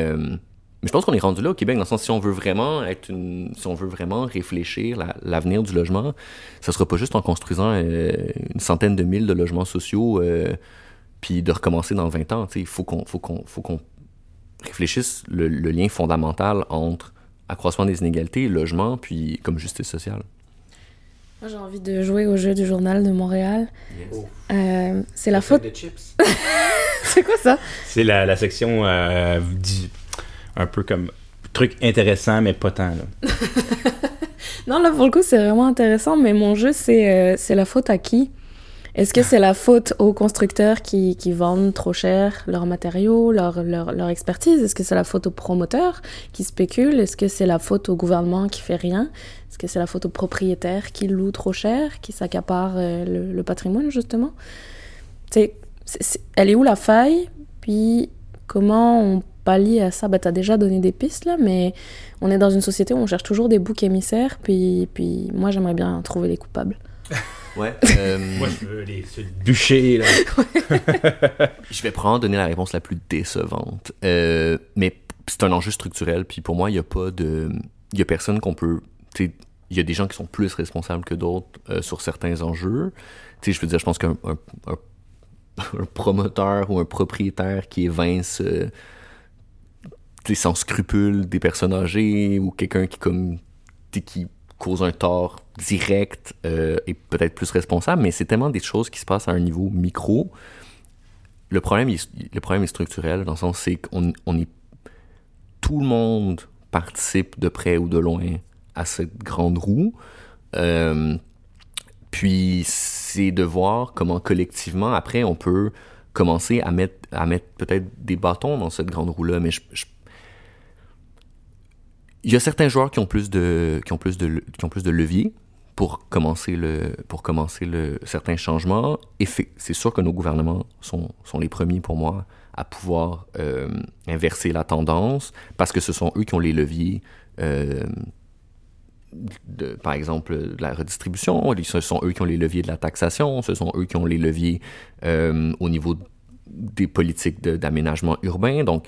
mais je pense qu'on est rendu là au Québec dans le sens si on veut vraiment être une, si on veut vraiment réfléchir la- l'avenir du logement ça sera pas juste en construisant euh, une centaine de mille de logements sociaux euh, puis de recommencer dans 20 ans il faut qu'on faut qu'on faut qu'on réfléchisse le, le lien fondamental entre accroissement des inégalités logement puis comme justice sociale Moi, j'ai envie de jouer au jeu du journal de Montréal. Euh, c'est la faute. chips. (laughs) c'est quoi ça? C'est la, la section euh, dit- un peu comme truc intéressant, mais pas tant. Là. (laughs) Non, là, pour le coup, c'est vraiment intéressant, mais mon jeu, c'est euh, la faute à qui? Est-ce que c'est la faute aux constructeurs qui, qui vendent trop cher leurs matériaux, leur, leur, leur expertise? Est-ce que c'est la faute aux promoteurs qui spéculent? Est-ce que c'est la faute au gouvernement qui fait rien? Est-ce que c'est la faute aux propriétaires qui louent trop cher, qui s'accaparent euh, le, le patrimoine, justement? C'est- c'est- Elle est où la faille? Puis comment on pallie à ça bah, Tu as déjà donné des pistes, là, mais on est dans une société où on cherche toujours des boucs émissaires, puis, puis moi, j'aimerais bien trouver les coupables. (laughs) Ouais. (laughs) euh, Moi, je veux les se bûcher, là. (laughs) Je vais probablement donner la réponse la plus décevante. Euh, mais c'est un enjeu structurel, puis pour moi, il n'y a pas de. Il y a personne qu'on peut. tu sais, Il y a des gens qui sont plus responsables que d'autres euh, sur certains enjeux. Tu sais, je veux dire, je pense qu'un un, un- un promoteur ou un propriétaire qui évince euh, sans scrupule des personnes âgées ou quelqu'un qui comme qui cause un tort direct euh, est peut-être plus responsable, mais c'est tellement des choses qui se passent à un niveau micro le problème, il est, le problème est structurel, dans le sens c'est qu'on on est tout le monde participe de près ou de loin à cette grande roue. Euh, puis c'est de voir comment collectivement après on peut commencer à mettre à mettre peut-être des bâtons dans cette grande roue là. Mais je- il y a certains joueurs qui ont plus de qui ont plus de qui ont plus de levier pour commencer le pour commencer le certains changements. Et c'est sûr que nos gouvernements sont sont les premiers pour moi à pouvoir euh, inverser la tendance parce que ce sont eux qui ont les leviers euh, par exemple de la redistribution. Ce sont eux qui ont les leviers de la taxation. Ce sont eux qui ont les leviers euh, au niveau des politiques d'aménagement urbain. Donc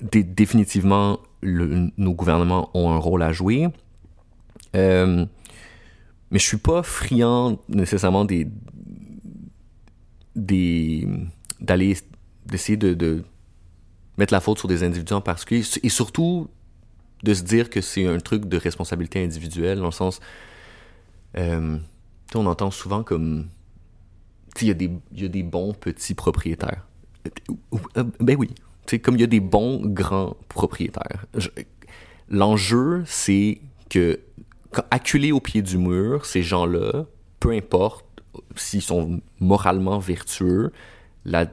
dé- définitivement nos gouvernements ont un rôle à jouer. Euh, mais je suis pas friand nécessairement des des d'aller d'essayer de, mettre la faute sur des individus en particulier. Et surtout de se dire que c'est un truc de responsabilité individuelle dans le sens euh, on entend souvent comme il y a des il y a des bons petits propriétaires. Euh, ben oui sais, comme il y a des bons grands propriétaires Je- l'enjeu c'est que quand- acculés au pied du mur, ces gens-là, peu importe s'ils sont moralement vertueux,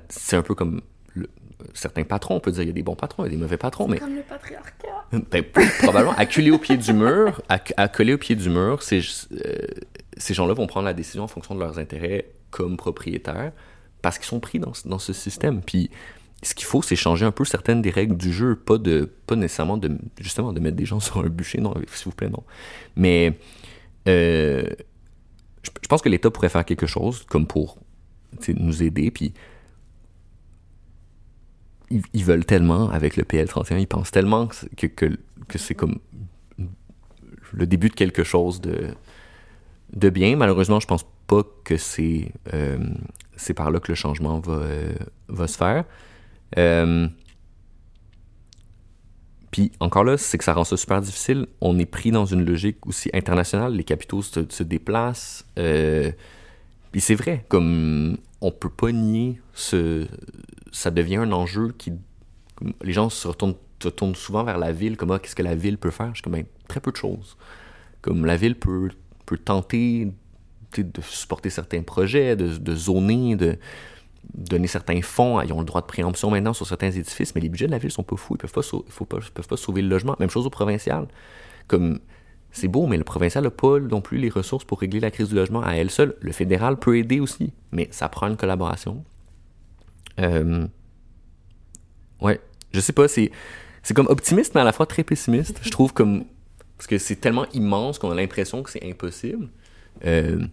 c'est un peu comme le- certains patrons, on peut dire il y a des bons patrons, il y a des mauvais patrons, mais Comme le patriarcat. ben, probablement acculés au pied du mur, acc- au pied du mur, ces, euh, ces gens-là vont prendre la décision en fonction de leurs intérêts comme propriétaires parce qu'ils sont pris dans, ce- dans ce système. Puis ce qu'il faut, c'est changer un peu certaines des règles du jeu, pas de pas nécessairement de justement de mettre des gens (laughs) sur un bûcher, non, s'il vous plaît, non. Mais euh, je, pense que l'État pourrait faire quelque chose comme pour nous aider, puis ils, veulent tellement avec le PL31, ils pensent tellement que, que, c'est comme le début de quelque chose de, de bien. Malheureusement, je pense pas que c'est euh, par là que le changement va, euh, va se faire. Euh, puis encore là, c'est que ça rend ça super difficile. On est pris dans une logique aussi internationale. Les capitaux se, déplacent. Euh, puis c'est vrai, comme on peut pas nier ça devient un enjeu qui, les gens se retournent, tournent souvent vers la ville, comme ah, qu'est-ce que la ville peut faire? Je suis comme ben, très peu de choses. Comme la ville peut, peut tenter de supporter certains projets, de, de zoner, de donner certains fonds. Ils ont le droit de préemption maintenant sur certains édifices, mais les budgets de la ville sont pas fous. Ils peuvent pas, sau- faut pas, peuvent pas sauver le logement. Même chose au provincial. Comme c'est beau, mais le provincial n'a pas non plus les ressources pour régler la crise du logement à elle seule. Le fédéral peut aider aussi, mais ça prend une collaboration. Euh, ouais, je sais pas, c'est c'est comme optimiste, mais à la fois très pessimiste. Je trouve comme parce que c'est tellement immense qu'on a l'impression que c'est impossible. Euh,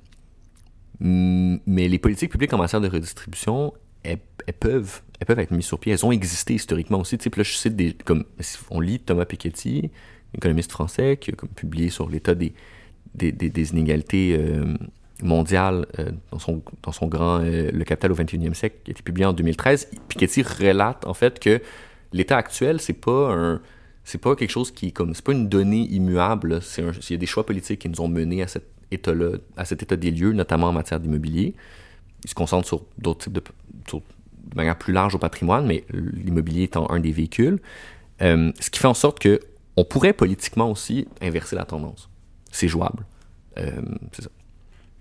mais les politiques publiques en matière de redistribution, elles, peuvent, elles peuvent être mises sur pied. Elles ont existé historiquement aussi. Tu là, je cite des, comme on lit Thomas Piketty, économiste français, qui a comme publié sur l'état des, des, inégalités euh, mondiales euh, dans, son, dans son grand euh, Le Capital au 21e siècle, qui a été publié en 2013. Piketty relate en fait que l'état actuel, c'est pas un c'est pas quelque chose qui comme c'est pas une donnée immuable c'est il y a des choix politiques qui nous ont menés à cet état là à cet état des lieux notamment en matière d'immobilier. Ils se concentrent sur d'autres types de de manière plus large au patrimoine mais l'immobilier étant un des véhicules. Euh, ce qui fait en sorte que on pourrait politiquement aussi inverser la tendance. C'est jouable. Euh, c'est ça.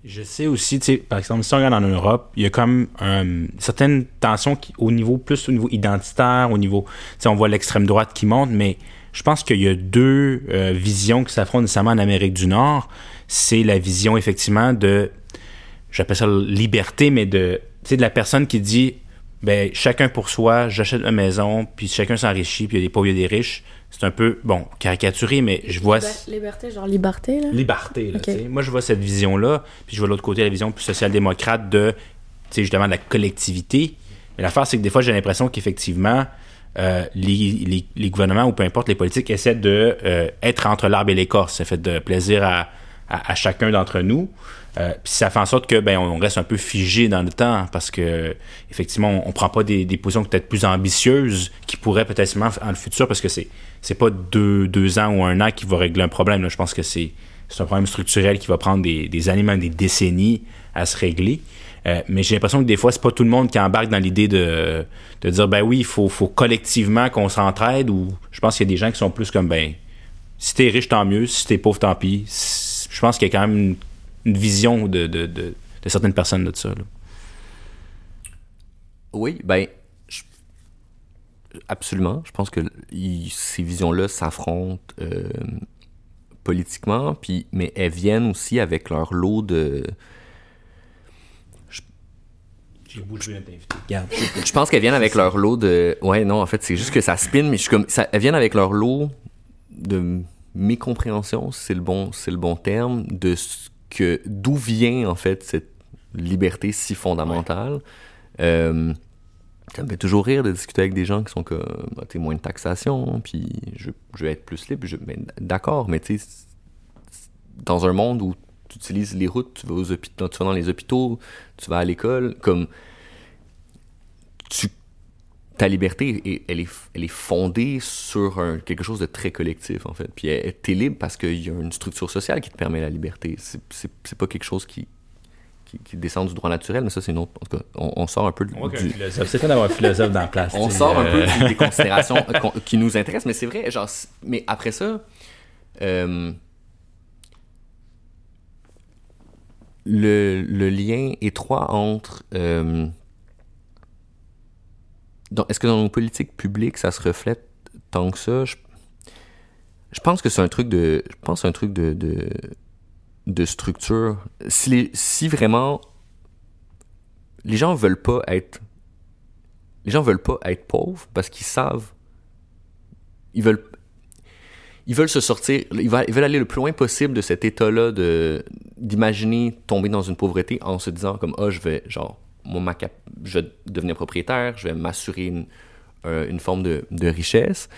Je sais aussi, par exemple, si on regarde en Europe, il y a comme euh, certaines tensions au niveau, plus au niveau identitaire, au niveau, on voit l'extrême droite qui monte, mais je pense qu'il y a deux euh, visions qui s'affrontent nécessairement en Amérique du Nord. C'est la vision, effectivement, de, j'appelle ça liberté, mais de, tu sais, de la personne qui dit, ben, chacun pour soi, j'achète ma maison, puis chacun s'enrichit, puis il y a des pauvres, il y a des riches. C'est un peu, bon, caricaturé, mais je vois... Liberté, genre liberté, là? Liberté, là, Ok. tu sais. Moi, je vois cette vision-là, puis je vois l'autre côté, la vision plus social-démocrate de, tu sais, justement, de la collectivité. Mais l'affaire, c'est que des fois, j'ai l'impression qu'effectivement, euh, les, les, les gouvernements ou peu importe les politiques essaient de euh, être entre l'arbre et l'écorce. Ça fait de plaisir à, à, chacun d'entre nous. Euh, puis ça fait en sorte que ben on reste un peu figé dans le temps parce que effectivement on, on prend pas des, positions peut-être plus ambitieuses qui pourraient peut-être en le futur parce que c'est c'est pas deux, deux ans ou un an qui va régler un problème. Je pense que c'est un problème structurel qui va prendre des, années, même des décennies à se régler. Euh, mais j'ai l'impression que des fois, c'est pas tout le monde qui embarque dans l'idée de, de dire ben oui, il faut, faut collectivement qu'on s'entraide ou je pense qu'il y a des gens qui sont plus comme ben si t'es riche, tant mieux, si t'es pauvre, tant pis. Je pense qu'il y a quand même une, une vision de, de, de, de certaines personnes de ça. là. Oui, ben, je- absolument. Je pense que il- ces visions-là s'affrontent euh, politiquement, puis, mais elles viennent aussi avec leur lot de. Regarde. Je pense qu'elles viennent avec leur lot de. Ouais, non, en fait, c'est juste que ça spin, mais je suis comme. Ça, elles viennent avec leur lot de mécompréhension, si c'est le bon, c'est le bon terme, de ce que d'où vient en fait cette liberté si fondamentale. Euh, ça me fait toujours rire de discuter avec des gens qui sont comme, bah, moins de taxation, puis je, je veux être plus libre. Je- ben, D'accord, mais tu sais, dans un monde où tu utilises les routes, tu vas aux hôpitaux, tu vas dans les hôpitaux, tu vas à l'école, comme tu ta liberté, elle est, elle est fondée sur un- quelque chose de très collectif, en fait. Puis t'es libre parce qu'il y a une structure sociale qui te permet la liberté. C'est- pas quelque chose qui, qui, qui descend du droit naturel, mais ça, c'est une autre... En tout cas, on, on sort un peu du... On du-. C'est pas d'avoir un philosophe dans la place. on sort un euh, peu des considérations euh, qui nous intéressent, mais c'est vrai, genre, mais après ça, euh, le, le lien étroit entre, euh, est-ce que dans nos politiques publiques, ça se reflète tant que ça? Je, pense que c'est un truc de, je pense un truc de, de, structure. Si, si vraiment les gens veulent pas être les gens veulent pas être pauvres parce qu'ils savent ils veulent ils veulent se sortir ils veulent, aller le plus loin possible de cet état-là d'imaginer tomber dans une pauvreté en se disant comme ah je vais genre je vais devenir propriétaire je vais m'assurer une, euh, forme de, richesse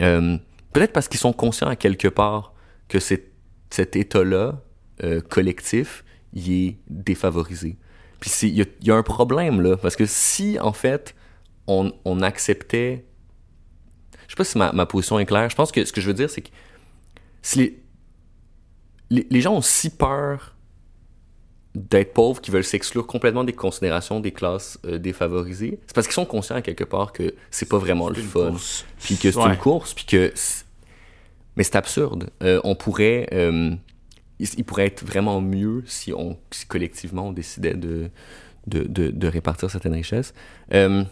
Euh, peut-être parce qu'ils sont conscients à quelque part que cet état-là euh, collectif il est défavorisé puis il y, a- un problème là, parce que si en fait on, acceptait. Je sais pas si ma, position est claire. Je pense que ce que je veux dire, c'est que les, les gens ont si peur d'être pauvres qu'ils veulent s'exclure complètement des considérations des classes euh, défavorisées, c'est parce qu'ils sont conscients à quelque part que c'est pas vraiment le fun. Puis que c'est Ouais. une course, puis que. Mais c'est absurde. Euh, on pourrait. euh, il, il pourrait être vraiment mieux si on si collectivement on décidait de, de, de, de répartir certaines richesses. Euh,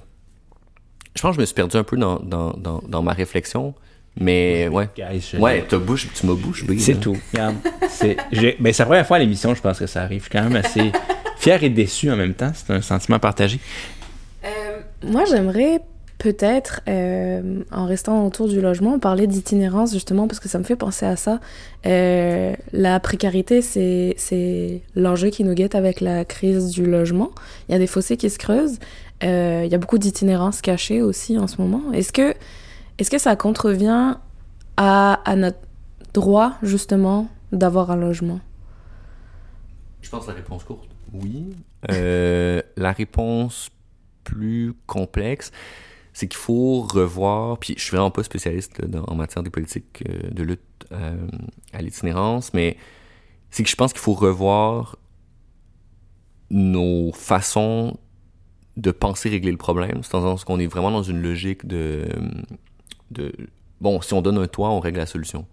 je pense que je me suis perdu un peu dans, dans, dans, dans ma réflexion, mais ouais. Guys, je- Ouais, t'as bouche, tu m'as bouche C'est là. tout. Regarde. C'est ben, c'est la première fois à l'émission, je pense que ça arrive. Je suis quand même assez fier et déçu en même temps. C'est un sentiment partagé. Moi, j'aimerais peut-être, euh, en restant autour du logement, parler d'itinérance justement parce que ça me fait penser à ça. Euh, la précarité, c'est c'est l'enjeu qui nous guette avec la crise du logement. Il y a des fossés qui se creusent. Euh, il y a beaucoup d'itinérance cachée aussi en ce moment. Est-ce que, est que ça contrevient à, à notre droit justement d'avoir un logement? Je pense la réponse courte. Oui. Euh, la réponse plus complexe, c'est qu'il faut revoir, puis je suis vraiment pas spécialiste là, dans- en matière des politiques euh, de lutte euh, à l'itinérance, mais c'est que je pense qu'il faut revoir nos façons de penser régler le problème. C'est dans qu'on est vraiment dans une logique de, de... Bon, si on donne un toit, on règle la solution.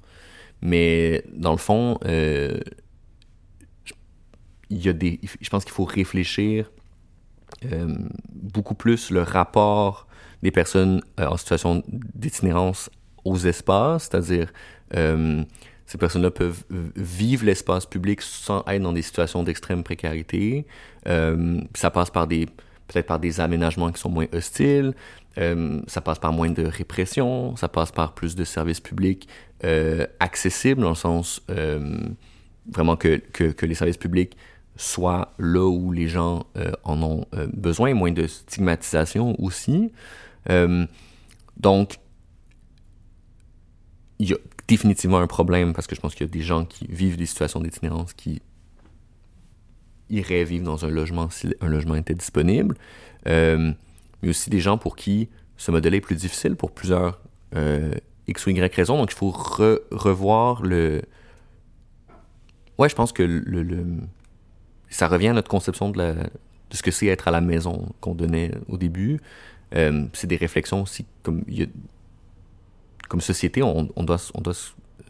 Mais dans le fond, euh, il y a des, je pense qu'il faut réfléchir euh, beaucoup plus le rapport des personnes euh, en situation d'itinérance aux espaces, c'est-à-dire ces personnes-là peuvent vivre l'espace public sans être dans des situations d'extrême précarité. ça passe par des peut-être par des aménagements qui sont moins hostiles, ça passe par moins de répression, ça passe par plus de services publics accessibles dans le sens vraiment que, que, que, les services publics soit là où les gens euh, en ont euh, besoin, moins de stigmatisation aussi. Euh, donc, il y a définitivement un problème parce que je pense qu'il y a des gens qui vivent des situations d'itinérance qui iraient vivre dans un logement si un logement était disponible, mais aussi des gens pour qui ce modèle est plus difficile pour plusieurs X ou Y raisons. Donc, il faut revoir le... Ouais, je pense que le ça revient à notre conception de, ce que c'est être à la maison qu'on donnait au début. Euh, c'est des réflexions aussi, comme société, on, on, doit, on doit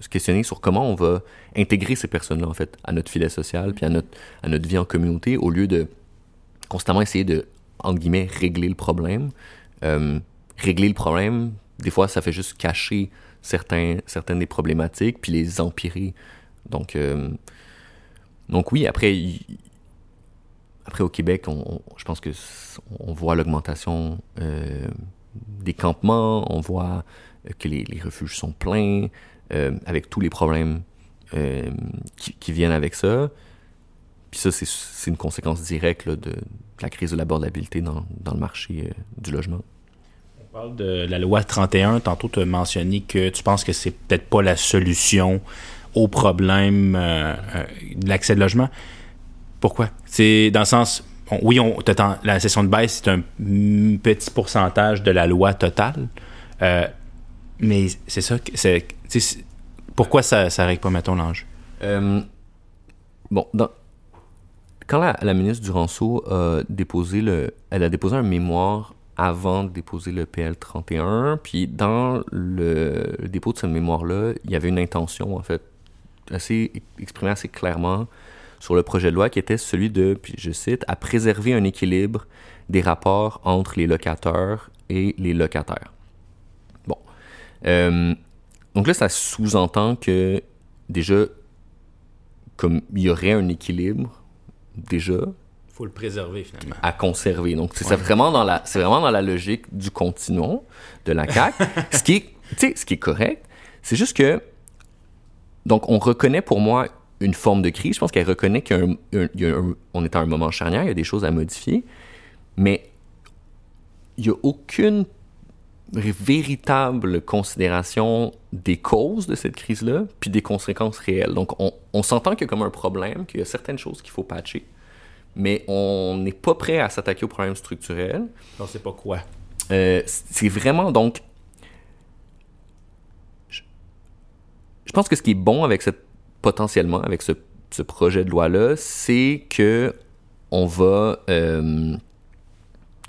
se questionner sur comment on va intégrer ces personnes-là, en fait, à notre filet social, puis à notre, à notre vie en communauté, au lieu de constamment essayer de, entre guillemets, régler le problème. Euh, régler le problème, des fois, ça fait juste cacher certaines des problématiques, puis les empirer. Donc, euh, donc oui, après, après, au Québec, on, je pense que on voit l'augmentation euh, des campements, on voit que les, refuges sont pleins, euh, avec tous les problèmes qui, viennent avec ça. Puis ça, c'est une conséquence directe de, la crise de l'abordabilité dans, dans, le marché du logement. On parle de la loi 31. Tantôt, tu as mentionné que tu penses que c'est peut-être pas la solution au problème de l'accès au logement. Pourquoi? C'est dans le sens, oui, la session de baisse, c'est un petit pourcentage de la loi totale, euh, mais c'est ça, c'est, pourquoi ça ne règle pas, mettons, l'ange? Euh, bon, quand la, ministre Duranceau a déposé le, elle a déposé un mémoire avant de déposer le PL 31, puis dans le, dépôt de ce mémoire-là, il y avait une intention, en fait, assez exprimée assez clairement sur le projet de loi qui était celui de, puis je cite, à préserver un équilibre des rapports entre les locataires et les locataires. Euh, donc là, ça sous-entend que déjà, comme il y aurait un équilibre, déjà. Il faut le préserver finalement. À conserver. Donc c'est vraiment dans la, vraiment dans la logique du continuum de la CAC. (laughs) ce qui est, ce qui est correct, c'est juste que donc on reconnaît pour moi une forme de crise. Je pense qu'elle reconnaît qu'on est à un moment charnière, il y a des choses à modifier, mais il n'y a aucune véritable considération des causes de cette crise-là, puis des conséquences réelles. Donc, on, s'entend qu'il y a comme un problème, qu'il y a certaines choses qu'il faut patcher, mais on n'est pas prêt à s'attaquer aux problèmes structurels. On ne sait pas quoi. Euh, c'est vraiment, donc... je pense que ce qui est bon avec cette potentiellement avec ce, projet de loi-là, c'est que on va euh,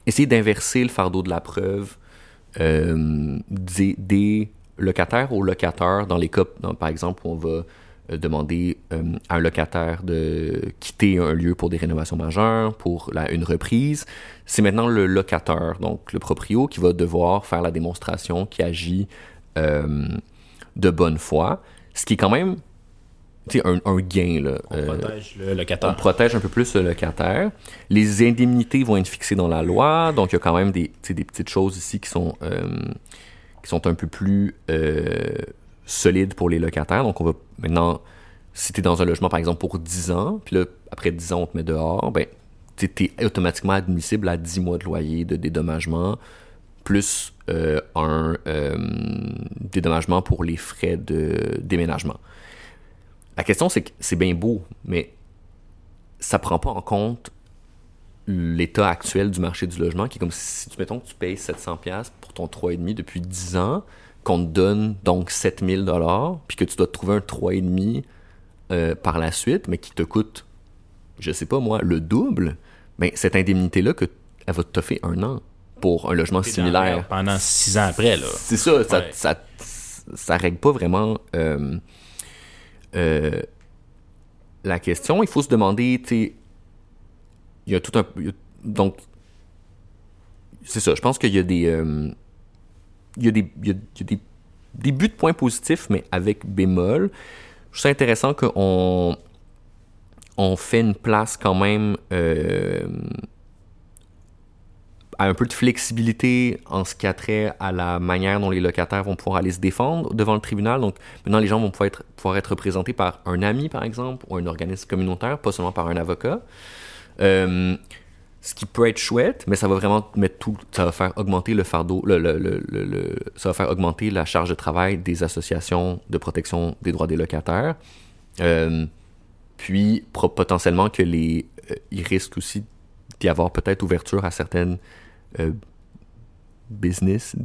essayer d'inverser le fardeau de la preuve euh, des, locataires aux locataires dans les cas, par exemple, on va euh, demander à un locataire de quitter un lieu pour des rénovations majeures, pour une reprise. C'est maintenant le locataire, donc le proprio, qui va devoir faire la démonstration qui agit de bonne foi, ce qui est quand même un, un gain. Là. On euh, protège le locataire. On protège un peu plus le locataire. Les indemnités vont être fixées dans la loi, donc il y a quand même des, des petites choses ici qui sont, euh, qui sont un peu plus euh, solides pour les locataires. Donc on va maintenant, si tu es dans un logement par exemple pour 10 ans, puis là, après 10 ans on te met dehors, ben, tu es automatiquement admissible à 10 mois de loyer de dédommagement plus un dédommagement pour les frais de déménagement. La question, c'est que c'est bien beau, mais ça prend pas en compte l'état actuel du marché du logement, qui est comme si, tu mettons que tu payes 700$ pour ton 3,5 depuis 10 ans, qu'on te donne donc 7000$, puis que tu dois te trouver un 3,5$ euh, par la suite, mais qui te coûte, je sais pas moi, le double, mais ben, cette indemnité-là, que, elle va te faire un an pour un logement similaire. Pendant 6 ans après, là. C'est ça, ça, ça, ça, règle pas vraiment... Euh, euh, la question, il faut se demander, il y a tout un. a- donc, c'est ça. Je pense qu'il y a des. euh, il y a des. il y a- il y a des, buts de points positifs, mais avec bémol. Je trouve ça intéressant qu'on on fait une place quand même euh, à un peu de flexibilité en ce qui a trait à la manière dont les locataires vont pouvoir aller se défendre devant le tribunal. Donc maintenant, les gens vont pouvoir être, représentés par un ami, par exemple, ou un organisme communautaire, pas seulement par un avocat. Euh, ce qui peut être chouette, mais ça va vraiment mettre tout, ça va faire augmenter le fardeau, le, ça va faire augmenter la charge de travail des associations de protection des droits des locataires. Euh, puis potentiellement que les, euh, il risque aussi d'y avoir peut-être ouverture à certaines euh, business,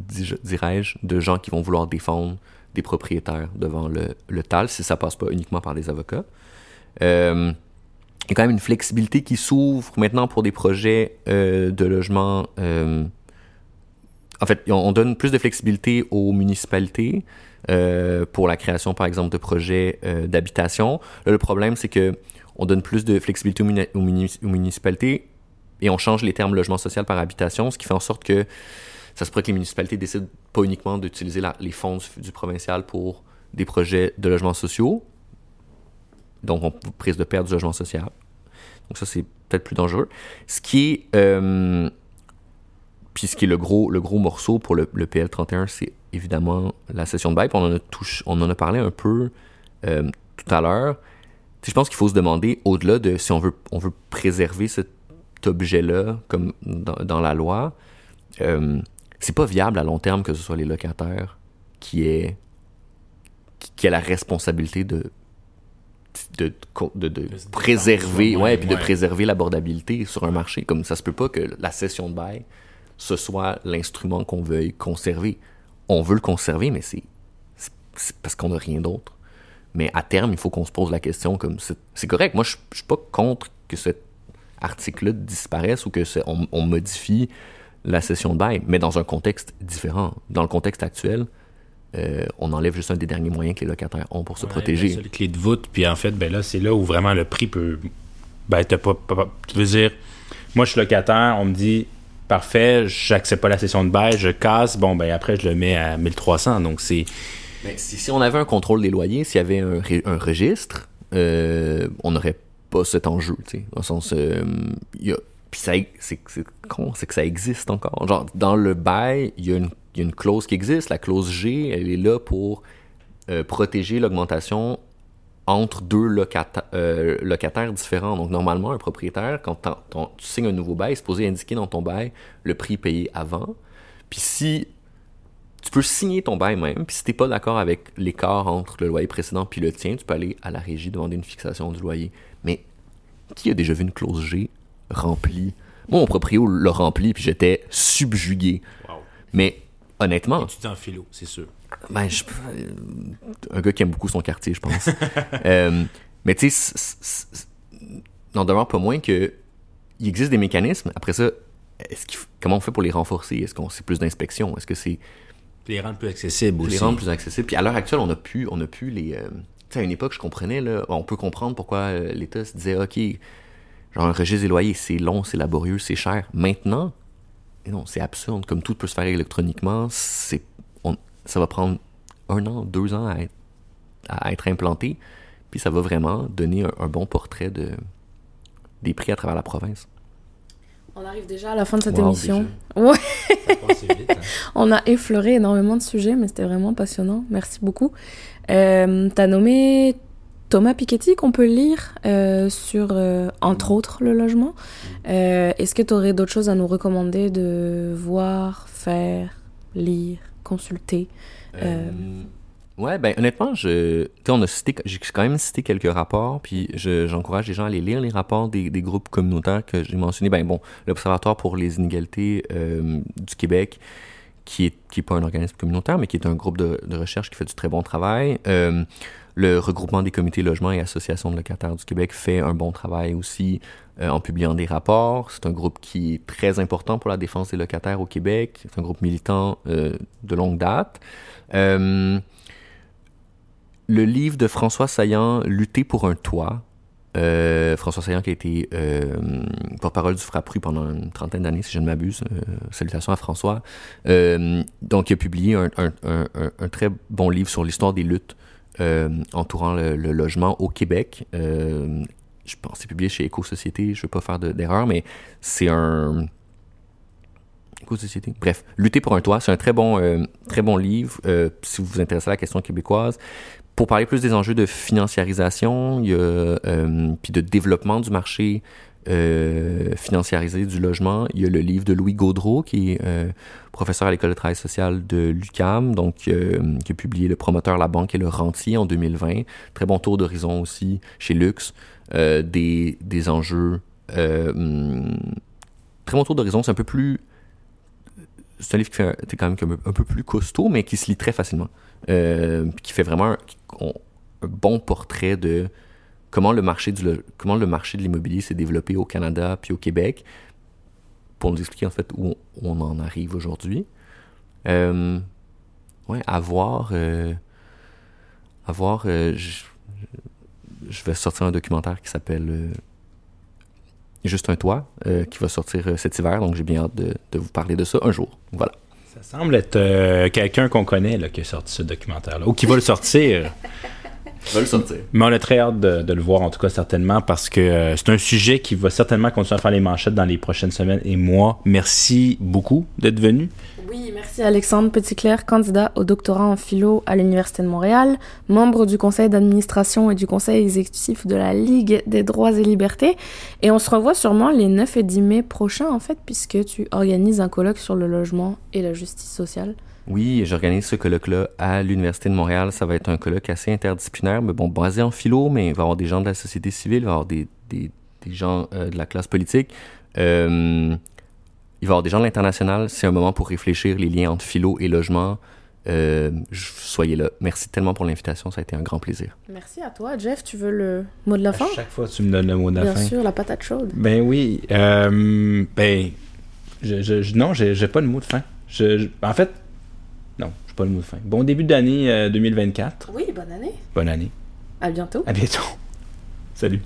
dirais-je, de gens qui vont vouloir défendre des propriétaires devant le, le TAL si ça passe pas uniquement par des avocats. Euh, il y a quand même une flexibilité qui s'ouvre maintenant pour des projets euh, de logement. en fait, on, on donne plus de flexibilité aux municipalités pour la création, par exemple, de projets d'habitation. Là, le problème, c'est que on donne plus de flexibilité aux municipalités et on change les termes logement social par habitation, ce qui fait en sorte que ça se pourrait que les municipalités décident pas uniquement d'utiliser les fonds du, provincial pour des projets de logements sociaux, donc on prise de perte du logement social. Donc ça, c'est peut-être plus dangereux. Ce qui est... euh, puis ce qui est le gros, le gros morceau pour le, le PL31, c'est évidemment la session de bail. On en a, on en a parlé un peu euh, tout à l'heure. Je pense qu'il faut se demander, au-delà de si on veut, on veut préserver cet objet-là comme dans, dans la loi, euh, c'est pas viable à long terme que ce soit les locataires qui aient, qui, qui aient la responsabilité de de, préserver ouais, de préserver l'abordabilité sur un marché. Comme ça se peut pas que la session de bail ce soit l'instrument qu'on veuille conserver. On veut le conserver mais c'est parce qu'on n'a rien d'autre. Mais à terme il faut qu'on se pose la question comme c'est correct. Moi je suis pas contre que cet article-là disparaisse ou que c'est- on, on modifie la session de bail mais dans un contexte différent dans le contexte actuel euh, on enlève juste un des derniers moyens que les locataires ont pour se Ouais, protéger la seule clé de voûte, puis en fait, ben là, c'est là où vraiment le prix peut. Ben, t'as pas, pas- pas- Tu veux dire, moi, je suis locataire, on me dit, parfait, j'accepte pas la session de bail, je casse, bon, ben après, je le mets à 1300. Donc, c'est. Mais si, si on avait un contrôle des loyers, s'il y avait un, registre, euh, on n'aurait pas cet enjeu, tu sais. Dans le sens, euh, y a, puis ça, c'est c'est con, c'est que ça existe encore. Genre, dans le bail, il y, a une- clause qui existe. La clause G, elle est là pour euh, protéger l'augmentation entre deux euh, locataires différents. Donc, normalement, un propriétaire, quand tu signes un nouveau bail, est supposé indiquer dans ton bail le prix payé avant. Puis si tu peux signer ton bail même, puis si t'es pas d'accord avec l'écart entre le loyer précédent puis le tien, tu peux aller à la régie demander une fixation du loyer. Mais qui a déjà vu une clause G remplie? Moi, mon proprio l'a rempli, puis j'étais subjugué. Wow. Mais honnêtement, Tu en philo, c'est sûr. ben, je- euh, un gars qui aime beaucoup son quartier, je pense. (laughs) Euh, mais tu sais, n'en demeure pas moins que il existe des mécanismes. Après ça, est-ce comment on fait pour les renforcer? Est-ce qu'on c'est plus d'inspection? Est-ce que c'est les rendre plus accessibles aussi. les rendre plus accessibles? Puis à l'heure actuelle, on a pu, on a pu les. euh, tu sais, à une époque, je comprenais, là, on peut comprendre pourquoi euh, l'État se disait, OK, genre un registre des loyers, c'est long, c'est laborieux, c'est cher. Maintenant, non, c'est absurde. Comme tout peut se faire électroniquement, c'est, on- ça va prendre un an, deux ans à être, à être implanté. Puis ça va vraiment donner un, un bon portrait de, des prix à travers la province. On arrive déjà à la fin de cette Wow, émission. Ouais, Vite, hein. (laughs) on a effleuré énormément de sujets, mais c'était vraiment passionnant. Merci beaucoup. Euh, T'as nommé Thomas Piketty qu'on peut lire euh, sur, euh, entre autres, le logement. Euh, Est-ce que tu aurais d'autres choses à nous recommander de voir, faire, lire, consulter Ouais, ben honnêtement, je, on a cité, j'ai quand même cité quelques rapports, puis je- j'encourage les gens à aller lire les rapports des, groupes communautaires que j'ai mentionnés. Ben bon, l'Observatoire pour les inégalités euh, du Québec, qui est qui pas un organisme communautaire, mais qui est un groupe de, recherche qui fait du très bon travail. Euh, le regroupement des comités logements et associations de locataires du Québec fait un bon travail aussi euh, en publiant des rapports. C'est un groupe qui est très important pour la défense des locataires au Québec. C'est un groupe militant de longue date. Le livre de François Saillant, Lutter pour un toit, Euh, François Saillant qui a été euh, porte-parole du Frappru pendant une trentaine d'années, si je ne m'abuse. Euh, salutations à François. Donc, il a publié un, très bon livre sur l'histoire des luttes entourant le, logement au Québec. Je pense que c'est publié chez Éco-Société, je ne veux pas faire de- d'erreur, mais c'est un... Éco-Société? Bref, Lutter pour un toit, c'est un très bon, très bon livre si vous vous intéressez à la question québécoise. Pour parler plus des enjeux de financiarisation, euh, puis de développement du marché euh, financiarisé du logement, il y a le livre de Louis Gaudreau, qui est euh, professeur à l'École de travail social de l'UCAM, donc qui a publié Le promoteur, la banque et le rentier en 2020. Très bon tour d'horizon aussi chez Lux, des, des enjeux. hum, très bon tour d'horizon, c'est un peu plus. C'est un livre qui fait quand même un, peu plus costaud, mais qui se lit très facilement. Euh, qui fait vraiment un, bon portrait de comment le marché du comment le marché de l'immobilier s'est développé au Canada puis au Québec pour nous expliquer en fait où on, en arrive aujourd'hui. Euh, ouais, à voir. euh, à voir. je, vais sortir un documentaire qui s'appelle Juste un toit, euh, qui va sortir euh, cet hiver, donc j'ai bien hâte de, de vous parler de ça un jour. Voilà. Ça semble être euh, quelqu'un qu'on connaît là, qui a sorti ce documentaire-là, ou qui va le sortir. (laughs) Vais le sortir. Mais on a très hâte de, de le voir, en tout cas, certainement, parce que euh, c'est un sujet qui va certainement continuer à faire les manchettes dans les prochaines semaines et mois. Merci beaucoup d'être venu. Oui, merci Alexandre Petitclerc, candidat au doctorat en philo à l'Université de Montréal, membre du conseil d'administration et du conseil exécutif de la Ligue des droits et libertés. Et on se revoit sûrement les 9 et 10 mai prochains, en fait, puisque tu organises un colloque sur le logement et la justice sociale. Oui, j'organise ce colloque-là à l'Université de Montréal. Ça va être un colloque assez interdisciplinaire, mais bon, basé en philo, mais il va y avoir des gens de la société civile, il va y avoir des, des, gens euh, de la classe politique. Euh, il va y avoir des gens de l'international. C'est un moment pour réfléchir les liens entre philo et logement. Euh, soyez là. Merci tellement pour l'invitation, ça a été un grand plaisir. Merci à toi, Jeff. Tu veux le mot de la fin? À chaque fois, tu me donnes le mot de la Bien fin. sûr, la patate chaude. Ben oui. euh, ben, je, je- je- non, j'ai j'ai pas le mot de fin. Je, je- en fait, non, j'ai pas le mot de fin. Bon début d'année euh, 2024. Oui, bonne année. Bonne année. À bientôt. À bientôt. (laughs) Salut.